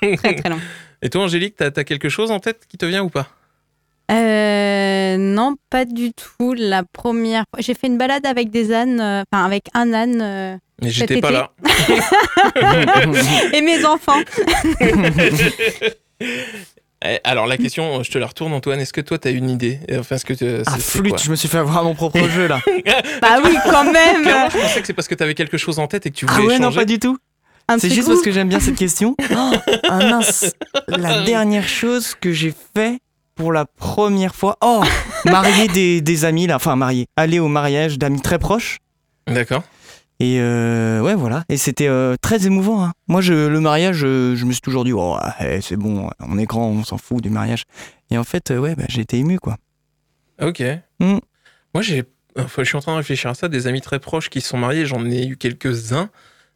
Très très long. Et toi, Angélique, t'as as quelque chose en tête qui te vient ou pas? Euh, non, pas du tout. La première fois, j'ai fait une balade avec des ânes, euh, enfin avec un âne euh, Mais j'étais pas là. [LAUGHS] et mes enfants. [LAUGHS] Eh, Alors la question, je te la retourne, Antoine. Est-ce que toi, t'as une idée? Enfin, est-ce que tu- Ah flûte, je me suis fait avoir à mon propre [LAUGHS] jeu là. Bah oui, quand même. Clairement, je pensais que c'est parce que t'avais quelque chose en tête et que tu voulais Ah ouais, non, pas du tout. Un C'est juste coup. parce que j'aime bien cette question. [LAUGHS] Oh, ah mince, la dernière chose que j'ai fait pour la première fois. Oh, marier des, des amis là, enfin marier, aller au mariage d'amis très proches. D'accord. Et euh, ouais, voilà. Et c'était euh, très émouvant. hein. Moi, je, le mariage, je, je me suis toujours dit, oh, ouais, c'est bon, on est grand, on s'en fout du mariage. Et en fait, euh, ouais, bah, j'ai été ému, quoi. Ok. Hmm. Moi, j'ai. Enfin, je suis en train de réfléchir à ça. Des amis très proches qui se sont mariés, j'en ai eu quelques-uns,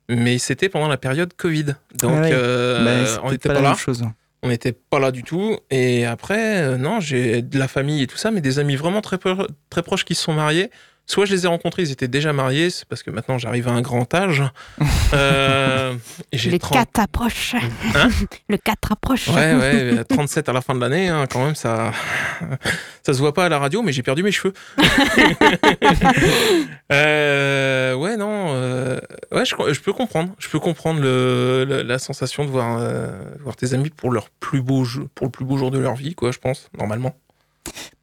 mais c'était pendant la période Covid. Donc, Ah ouais. euh, Bah, on n'était pas là. chose. On n'était pas là du tout. Et après, euh, non, j'ai de la famille et tout ça, mais des amis vraiment très, pro- très proches qui se sont mariés. Soit je les ai rencontrés, ils étaient déjà mariés, c'est parce que maintenant j'arrive à un grand âge. [LAUGHS] Euh, Les 30 quatre approchent. Hein [LAUGHS] Le 4 approche. Ouais, ouais, [LAUGHS] euh, 37 à la fin de l'année, hein, quand même, ça, ça se voit pas à la radio, mais j'ai perdu mes cheveux. Euh, ouais, non, euh, ouais, je, je peux comprendre, je peux comprendre le, le- la sensation de voir, euh, voir tes amis pour leur plus beau, jeu- pour le plus beau jour de leur vie, quoi, je pense, normalement.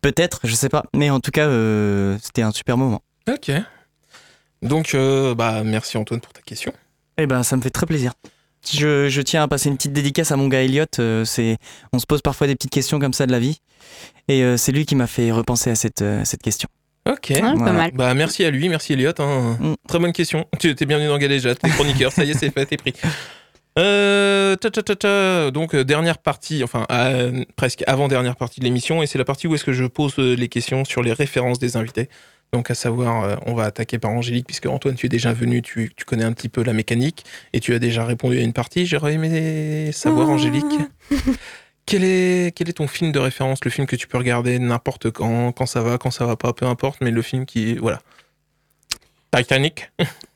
Peut-être, je sais pas. Mais en tout cas, euh, c'était un super moment. Ok. Donc, euh, bah, merci Antoine pour ta question. Eh ben, ça me fait très plaisir. Je, je tiens à passer une petite dédicace à mon gars Elliot. euh, c'est, on se pose parfois des petites questions comme ça de la vie. Et euh, c'est lui qui m'a fait repenser à cette, euh, cette question. Ok. Ah, Pas mal. Bah, merci à lui, merci Elliot. hein. Mm. Très bonne question. Tu es bienvenu dans Galéjade, t'es chroniqueur, ça y est, c'est fait, t'es pris. Euh, ta, ta, ta. Donc, euh, dernière partie, enfin, euh, presque avant-dernière partie de l'émission, et c'est la partie où est-ce que je pose euh, les questions sur les références des invités. Donc, à savoir, euh, on va attaquer par Angélique, puisque Antoine, tu es déjà venu, tu, tu connais un petit peu la mécanique, et tu as déjà répondu à une partie. J'aurais aimé savoir, Ah. Angélique, [LAUGHS] quel est, quel est ton film de référence, le film que tu peux regarder n'importe quand, quand ça va, quand ça va pas, peu importe, mais le film qui, voilà. Titanic, [LAUGHS]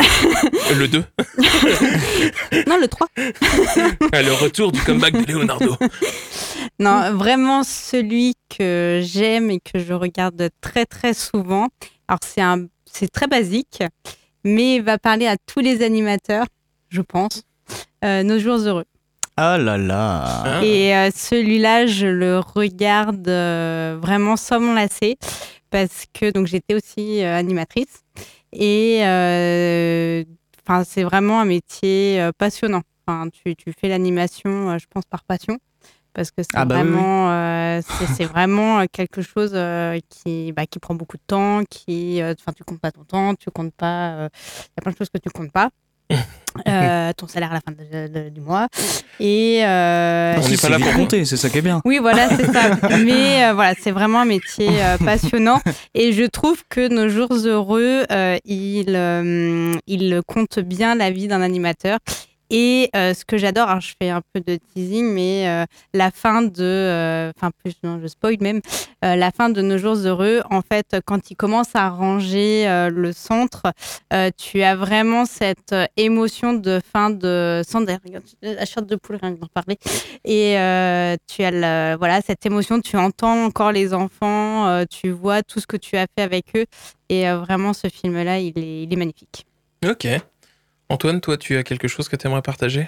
le 2, [LAUGHS] Non, le 3. [LAUGHS] le retour du comeback de Leonardo. Non, vraiment celui que j'aime et que je regarde très très souvent. Alors c'est un, c'est très basique, mais il va parler à tous les animateurs, je pense. Euh, Nos jours heureux. Ah là là. Ah. Et euh, celui-là, je le regarde euh, vraiment sans m'en lasser parce que donc j'étais aussi euh, animatrice et euh, enfin c'est vraiment un métier euh, passionnant. Enfin, tu, tu fais l'animation, euh, je pense par passion parce que c'est Ah bah oui. vraiment euh, c'est vraiment quelque chose euh, qui bah, qui prend beaucoup de temps, qui euh, enfin tu comptes pas ton temps, tu comptes pas il y a plein de choses que tu comptes pas. [LAUGHS] Euh, ton salaire à la fin de- de- du mois et euh, On n'est pas là pour compter, c'est ça qui est bien. oui, voilà, c'est ça. Mais euh, voilà, c'est vraiment un métier euh, [LAUGHS] passionnant. Et je trouve que nos jours heureux, euh, il, euh, il compte bien la vie d'un animateur. Et euh, ce que j'adore, alors je fais un peu de teasing, mais euh, la fin de, euh, enfin plus non, je spoil même, la fin de nos jours heureux, en fait, quand il commence à ranger le centre, tu as vraiment cette émotion de fin de, regarde, la chatte de poule, rien que d'en parler. Et tu as voilà, cette émotion, tu entends encore les enfants, tu vois tout ce que tu as fait avec eux. Et vraiment, ce film-là, il est, il est magnifique. Ok. Antoine, toi, tu as quelque chose que tu aimerais partager?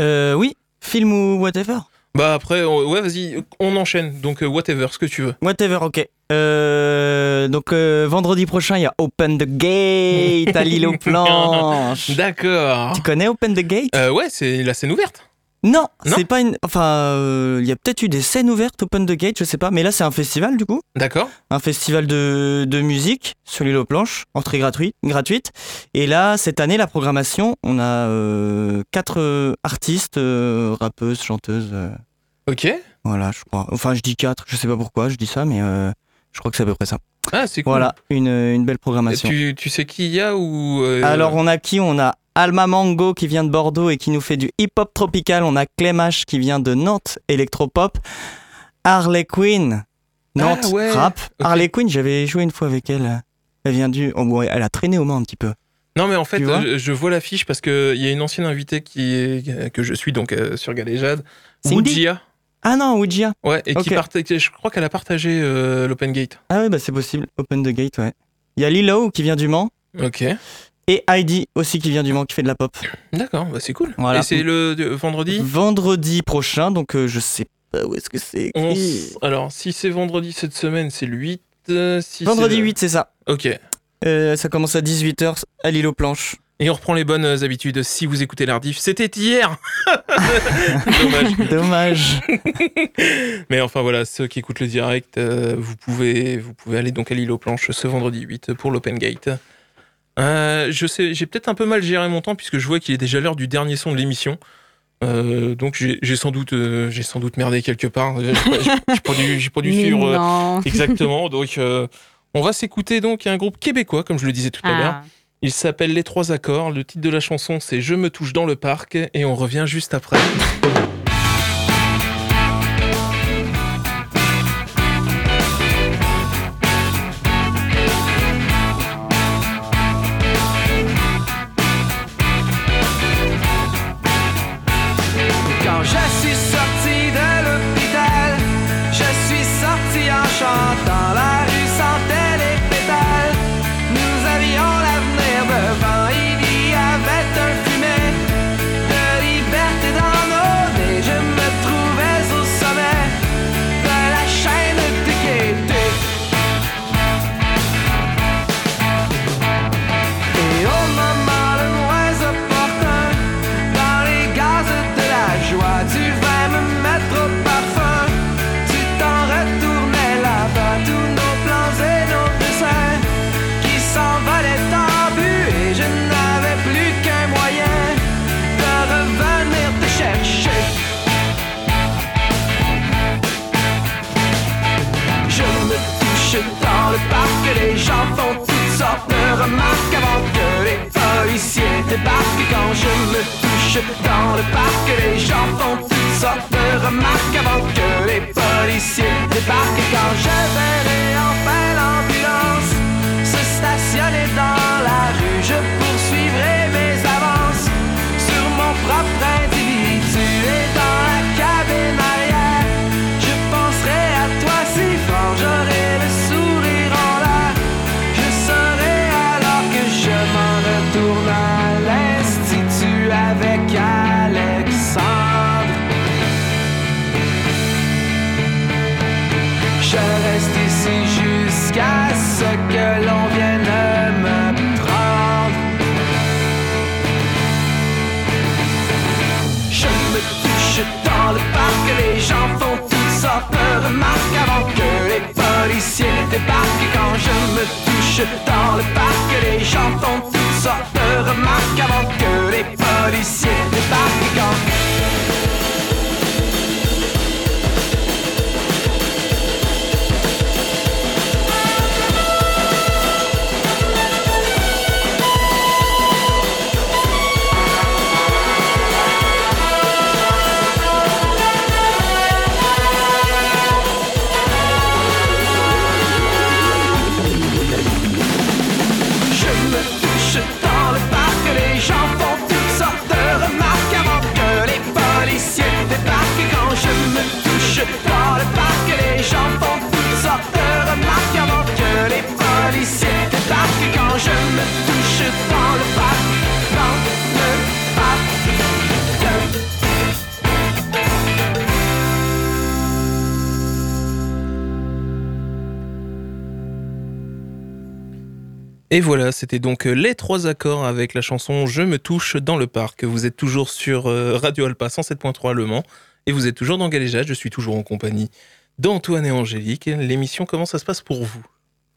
Euh, oui, film ou whatever? Bah après, on- ouais, vas-y, on enchaîne. Donc, euh, whatever, ce que tu veux. Whatever, ok. Euh, donc euh, vendredi prochain, il y a Open the Gate à l'île aux planches. [LAUGHS] D'accord. Tu connais Open the Gate? Euh, ouais, c'est la scène ouverte. Non, Non c'est pas une. Enfin, euh, il y a peut-être eu des scènes ouvertes Open the Gate, je sais pas. Mais là, c'est un festival du coup, D'accord. un festival de, de musique sur l'île aux planches, entrée gratuite, gratuite. Et là, cette année, la programmation, on a euh, quatre euh, artistes, rappeuses, chanteuses. Ok. voilà, je crois. Enfin, je dis quatre, je sais pas pourquoi, je dis ça, mais je crois que c'est à peu près ça. Ah, c'est cool. Voilà, une, une belle programmation. Tu, tu sais qui il y a ou. Alors on a qui? On a Alma Mango qui vient de Bordeaux et qui nous fait du hip-hop tropical. On a Clémache qui vient de Nantes, électropop. Harley Quinn, Nantes, Ah ouais, rap. Harley Quinn, j'avais joué une fois avec elle. Elle vient du... oh, elle a traîné au Mans un petit peu. Non, mais en fait, vois je, je vois l'affiche parce qu'il y a une ancienne invitée qui est, que je suis donc euh, sur Galéjade. Wujia. Ah non, Ouija. Ouais, et qui partait, je crois qu'elle a partagé euh, l'Open Gate. Ah oui, bah c'est possible. Open the Gate, ouais. Il y a Lilo qui vient du Mans. Ok. Et Heidi aussi qui vient du Mans, qui fait de la pop. D'accord, bah c'est cool. Voilà. Et c'est le de- vendredi Vendredi prochain, donc euh, je sais pas où est-ce que c'est écrit. Alors, si c'est vendredi cette semaine, c'est le 8. euh, si Vendredi le- 8, c'est ça. Ok. Euh, ça commence à 18h à l'île aux planches. Et on reprend les bonnes habitudes si vous écoutez l'Ardif. C'était hier [LAUGHS] Dommage. [LAUGHS] Dommage. [LAUGHS] Mais enfin voilà, ceux qui écoutent le direct, euh, vous, pouvez, vous pouvez aller donc à l'île aux planches ce vendredi 8 pour l'Open Gate. Euh, je sais, j'ai peut-être un peu mal géré mon temps puisque je vois qu'il est déjà l'heure du dernier son de l'émission. Euh, donc j'ai sans doute, euh, j'ai sans doute merdé quelque part. J'ai pas- dû, j'ai pas dû suivre exactement. Donc on va s'écouter donc un groupe québécois, comme je le disais tout à l'heure. Ah. Il s'appelle Les Trois Accords. Le titre de la chanson, c'est Je me touche dans le parc. Et on revient juste après. Débarquent. Quand je me touche dans le parc, les gens font toutes sortes de remarques avant que les policiers débarquent. Quand je verrai enfin l'ambulance se stationner dans la rue, je poursuivrai mes avances sur mon propre me touche dans le parc, les gens font toutes sortes de remarques avant que les policiers débarquent. Et voilà, c'était donc euh, les trois accords avec la chanson Je me touche dans le parc. Vous êtes toujours sur euh, Radio Alpa 107.3 Le Mans et vous êtes toujours dans Galéjade. Je suis toujours en compagnie d'Antoine et Angélique. L'émission, comment ça se passe pour vous?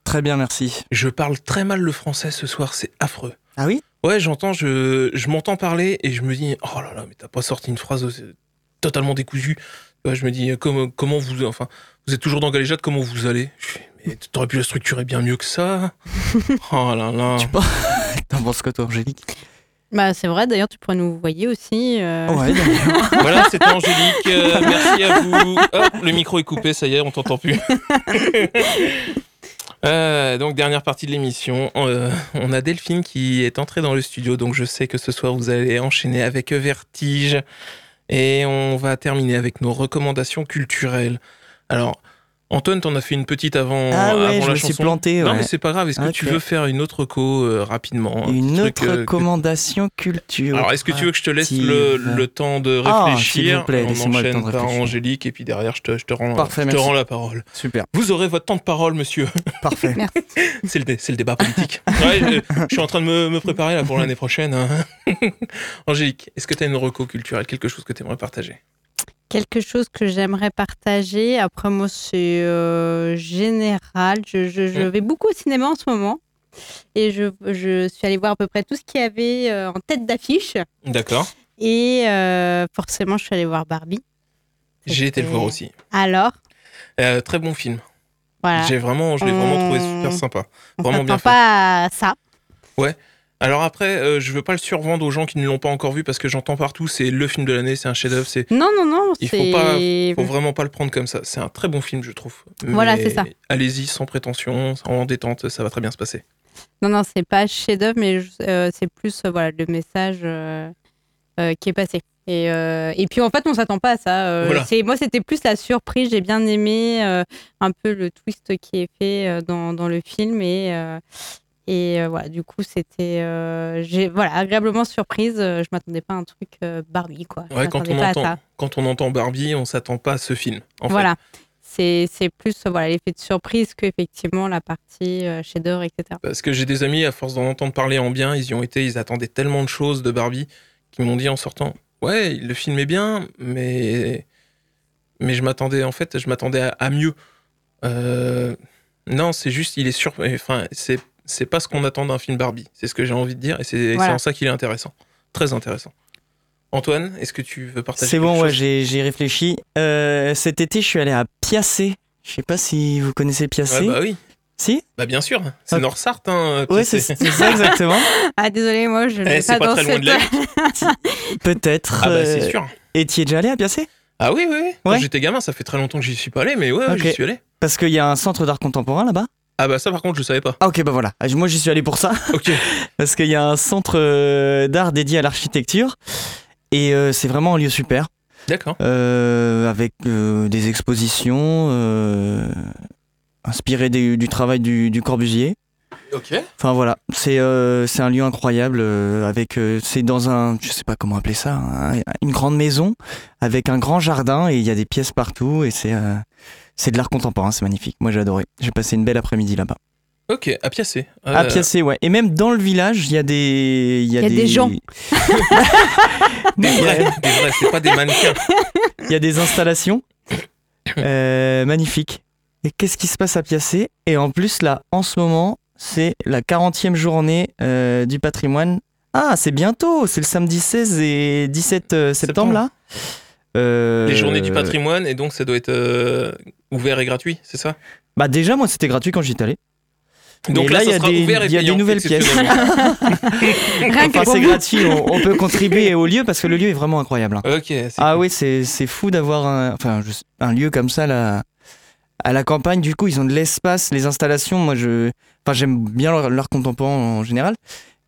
Très bien, merci. Je parle très mal le français ce soir, c'est affreux. Ah oui? Ouais, j'entends, je, je m'entends parler et je me dis, oh là là, mais t'as pas sorti une phrase euh, totalement décousue. Ouais, je me dis, comment, comment vous, enfin, vous êtes toujours dans Galéjade, comment vous allez? Je fais, Mais t'aurais pu la structurer bien mieux que ça. [LAUGHS] Oh là là. Tu penses [LAUGHS] T'en penses quoi, toi, Angélique? Bah, c'est vrai, d'ailleurs, tu pourrais nous voyer aussi. euh. Ouais. [LAUGHS] Voilà, c'était Angélique. euh, merci à vous. Hop, le micro est coupé, ça y est, on t'entend plus. Euh, donc dernière partie de l'émission, Euh, on a Delphine qui est entrée dans le studio, donc je sais que ce soir vous allez enchaîner avec Vertige et on va terminer avec nos recommandations culturelles. Alors Antoine, t'en as fait une petite avant, Ah ouais, avant je la me suis planté. Non ouais. mais c'est pas grave. Est-ce que tu veux faire une autre co euh, rapidement un Une autre truc, euh, que- recommandation culture. alors, est-ce que tu veux que je te laisse le, le temps de Ah, réfléchir s'il vous plaît, On enchaîne temps de par réfléchir. Angélique et puis derrière, je te, je te rends, Parfait, je te rends la parole. Super, Vous aurez votre temps de parole, monsieur. [LAUGHS] parfait. [LAUGHS] c'est le, dé- c'est le débat politique. [LAUGHS] Ouais, je, je suis en train de me, me préparer là pour l'année prochaine. hein. Angélique, est-ce que tu as une reco culturelle, quelque chose que tu aimerais partager? Quelque chose que j'aimerais partager. Après, moi, c'est euh, général. Je, je- je vais beaucoup au cinéma en ce moment. Et je, je suis allée voir à peu près tout ce qu'il y avait euh, en tête d'affiche. D'accord. Et euh, forcément, je suis allée voir Barbie. J'ai été le voir aussi. Alors, très bon film. voilà. J'ai vraiment, je l'ai vraiment trouvé super sympa. On vraiment bien s'attend pas à ça. Alors après, euh, je veux pas le survendre aux gens qui ne l'ont pas encore vu parce que j'entends partout, c'est le film de l'année, c'est un chef-d'œuvre, c'est Non, non, non. Il faut pas- faut vraiment pas le prendre comme ça. C'est un très bon film, je trouve. Voilà, c'est ça. Allez-y sans prétention, en détente, ça va très bien se passer. Non, non, c'est pas chef-d'œuvre, mais euh, c'est plus euh, voilà, le message euh, qui est passé. Et, euh, et puis en fait, on s'attend pas à ça. Euh, Voilà. Moi, c'était plus la surprise. J'ai bien aimé euh, un peu le twist qui est fait dans, dans le film. Et, et euh, voilà, du coup, c'était euh, j'ai- voilà, agréablement surprise. Euh, Je m'attendais pas à un truc euh, Barbie, quoi. Ouais, quand on, pas à entend, ça. quand on entend Barbie, on s'attend pas à ce film. En. Voilà. C'est plus voilà l'effet de surprise que effectivement la partie chef-d'œuvre, etc. Parce que j'ai des amis, à force d'en entendre parler en bien, ils y ont été, ils attendaient tellement de choses de Barbie qui m'ont dit en sortant Ouais, le film est bien, mais. Mais je m'attendais, en fait, je m'attendais à, à mieux. Non, c'est juste, il est sur. Enfin, c'est c'est pas ce qu'on attend d'un film Barbie. C'est ce que j'ai envie de dire, et c'est Voilà. en ça qu'il est intéressant. Très intéressant. Antoine, est-ce que tu veux partager C'est bon, ouais, j'ai réfléchi. Euh, cet été, je suis allé à Piacé. Je sais pas si vous connaissez Piacé. Ouais, bah oui. Si? Bah bien sûr, c'est Ah. Nord-Sarthe. Hein, Ouais, c'est ça exactement. [LAUGHS] Ah, désolé, moi, je ne Eh, pas, pas dans très loin cette... de lutte. [LAUGHS] Peut-être. Ah bah c'est euh, sûr. Et tu es déjà allé à Piacé? Ah oui, oui, oui. Quand Ouais. j'étais gamin, ça fait très longtemps que j'y suis pas allé, mais ouais, ouais, Ok. j'y suis allé. Parce qu'il y a un centre d'art contemporain là-bas. Ah bah ça par contre je savais pas. Ah ok, bah voilà. Ah, Moi j'y suis allé pour ça. Ok. [LAUGHS] Parce qu'il y a un centre euh, d'art dédié à l'architecture. Et euh, c'est vraiment un lieu super. D'accord. euh, avec euh, des expositions euh, inspirées des- du travail du, du Corbusier. Ok. Enfin voilà, c'est c'est un lieu incroyable. avec c'est dans un, je sais pas comment appeler ça, un- une grande maison avec un grand jardin et il y a des pièces partout et c'est c'est de l'art contemporain, c'est magnifique. Moi j'ai adoré. J'ai passé une belle après-midi là-bas. Ok, à Piacé. À Euh, Piacé, ouais. Et même dans le village, il y a des, il y a Il y a des gens. [LAUGHS] [LAUGHS] Des vrais, des vrais, c'est pas des mannequins. Il y a des installations euh, magnifiques. Et qu'est-ce qui se passe à Piacé? Et en plus, là, en ce moment, c'est la 40e journée euh, du patrimoine. Ah, c'est bientôt C'est le samedi 16 et 17 euh, septembre, Septembre. là Euh, Les journées du patrimoine, et donc ça doit être euh, ouvert et gratuit, c'est ça? Bah déjà, moi, c'était gratuit quand j'y étais allé. Donc là, là, il y ça a sera des- ouvert et il y a des nouvelles pièces. [LAUGHS] Enfin, c'est gratuit, on, on peut contribuer au lieu parce que le lieu est vraiment incroyable. hein. Ah cool. oui, c'est c'est fou d'avoir un, enfin, un lieu comme ça là, à la campagne. Du coup, ils ont de l'espace, les installations. Moi, je, enfin, j'aime bien l'art contemporain en général.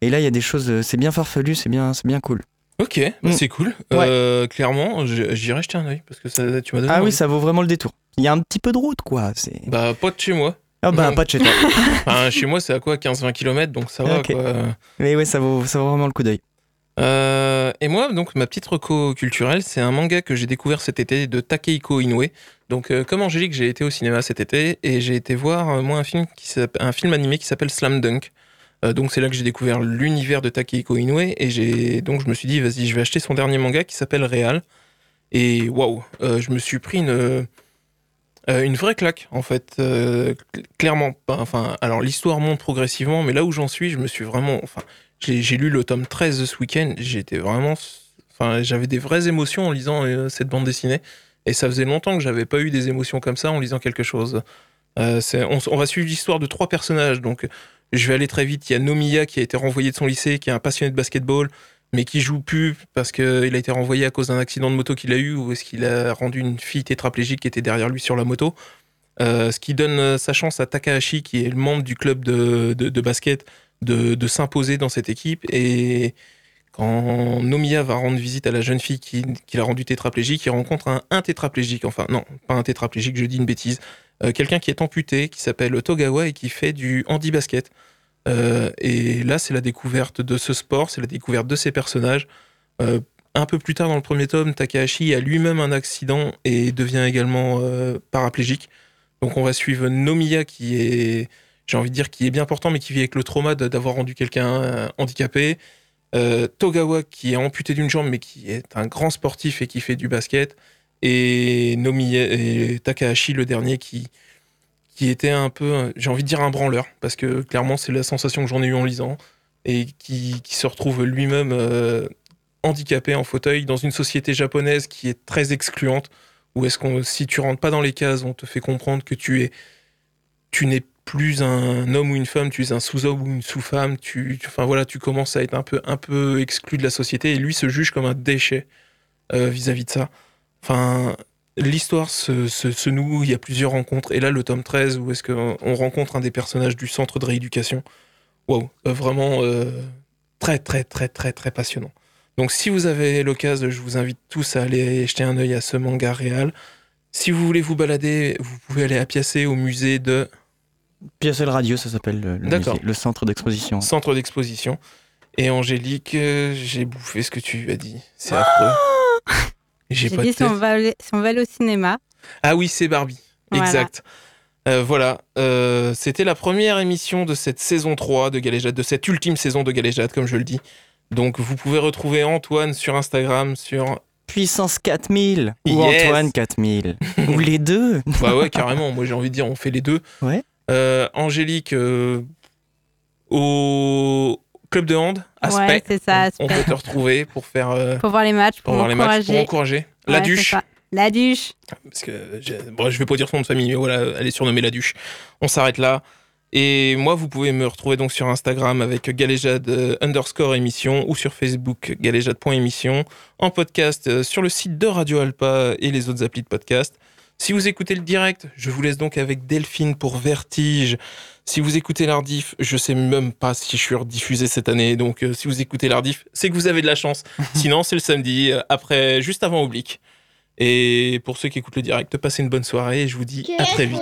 Et là, il y a des choses, euh, c'est bien farfelu, c'est bien, c'est bien cool. Ok, bah, Mm. c'est cool. Euh, clairement, j'irai jeter un oeil parce que ça, tu m'as donné. Ah oui, envie. ça vaut vraiment le détour. Il y a un petit peu de route, quoi. C'est. Bah, pas de chez moi. Ah bah Mm. pas de chez toi. [LAUGHS] Enfin, chez moi, c'est à quoi 15-20 km, donc ça va quoi. Mais ouais, ça vaut, ça vaut vraiment le coup d'œil. Euh, et moi, donc, ma petite reco culturelle, c'est un manga que j'ai découvert cet été de Takehiko Inoue. Donc, euh, comme Angélique, j'ai été au cinéma cet été et j'ai été voir, euh, moi, un film, qui un film animé qui s'appelle Slam Dunk. Euh, donc, c'est là que j'ai découvert l'univers de Takehiko Inoue et j'ai donc je me suis dit, vas-y, je vais acheter son dernier manga qui s'appelle Real. Et waouh, euh, je me suis pris une, euh, une vraie claque, en fait. Euh, cl- clairement. Enfin, alors, l'histoire monte progressivement, mais là où j'en suis, je me suis vraiment. Enfin, j'ai lu le tome 13 ce week-end, j'étais vraiment. Enfin, j'avais des vraies émotions en lisant cette bande dessinée. Et ça faisait longtemps que j'avais pas eu des émotions comme ça en lisant quelque chose. On, on va suivre l'histoire de trois personnages. Donc, je vais aller très vite. Il y a Nomiya qui a été renvoyé de son lycée, qui est un passionné de basketball, mais qui joue plus parce qu'il a été renvoyé à cause d'un accident de moto qu'il a eu ou est-ce qu'il a rendu une fille tétraplégique qui était derrière lui sur la moto. Euh, ce qui donne euh, sa chance à Takahashi, qui est le membre du club de, basket, de, s'imposer dans cette équipe. Et quand Nomiya va rendre visite à la jeune fille qui, l'a rendu tétraplégique, il rencontre un tétraplégique. Enfin, non, pas un tétraplégique, je dis une bêtise. Euh, Quelqu'un qui est amputé, qui s'appelle Togawa et qui fait du handi-basket. Euh, et là, c'est la découverte de ce sport, c'est la découverte de ces personnages. Euh, un peu plus tard dans le premier tome, Takahashi a lui-même un accident et devient également paraplégique. Donc on va suivre Nomiya qui est, j'ai envie de dire, qui est bien portant, mais qui vit avec le trauma d'avoir rendu quelqu'un handicapé. Togawa qui est amputé d'une jambe, mais qui est un grand sportif et qui fait du basket. Et Nomiya et Takahashi, le dernier, qui, qui était un peu, j'ai envie de dire un branleur, parce que clairement c'est la sensation que j'en ai eu en lisant, et qui, qui se retrouve lui-même euh, handicapé en fauteuil dans une société japonaise qui est très excluante, où est-ce qu'on, si tu rentres pas dans les cases, on te fait comprendre que tu es, tu n'es plus un homme ou une femme, tu es un sous-homme ou une sous-femme, tu, tu- enfin voilà, tu commences à être un peu, un peu exclu de la société, et lui se juge comme un déchet euh, vis-à-vis de ça. Enfin, l'histoire se, se, se noue, il y a plusieurs rencontres, et là le tome 13, où est-ce qu'on on rencontre un des personnages du centre de rééducation. Waouh, euh, vraiment euh, très très très très très passionnant. Donc si vous avez l'occasion, je vous invite tous à aller jeter un œil à ce manga réel. Si vous voulez vous balader, vous pouvez aller à Piacé au musée de Piacel Radio, ça s'appelle le, le le centre d'exposition. centre d'exposition. Et Angélique, euh, j'ai bouffé ce que tu as dit. C'est affreux. J'ai pas de dit si on, va, aller- si on va aller au cinéma. Ah oui, c'est Barbie. Voilà. Exact. Euh, voilà, Euh, c'était la première émission de cette saison 3 de Galéjade, de cette ultime saison de Galéjade, comme je le dis. Donc vous pouvez retrouver Antoine sur Instagram, sur... Puissance 4000 ou. Antoine 4000 ou [LAUGHS] les deux. Bah ouais, carrément, moi j'ai envie de dire, on fait les deux. Ouais. Euh, Angélique, euh, au club de hand, Aspect. Ouais, c'est ça, On, peut te retrouver pour faire... euh, Pour voir les matchs, pour pour, voir les matchs, pour encourager. La duche. La duche. parce que j'ai- bon, je vais pas dire son nom de famille, mais voilà, elle est surnommée la Duche. On s'arrête là. Et moi, vous pouvez me retrouver donc sur Instagram avec galéjade euh, underscore émission ou sur Facebook galéjade.émission, en podcast euh, sur le site de Radio Alpa et les autres applis de podcast. Si vous écoutez le direct, je vous laisse donc avec Delphine pour Vertige. Si vous écoutez l'Ardif, je sais même pas si je suis rediffusé cette année, donc euh, si vous écoutez l'Ardif, c'est que vous avez de la chance. [LAUGHS] Sinon, c'est le samedi, euh, après, juste avant Oblique. Et pour ceux qui écoutent le direct, passez une bonne soirée et je vous dis à très vite.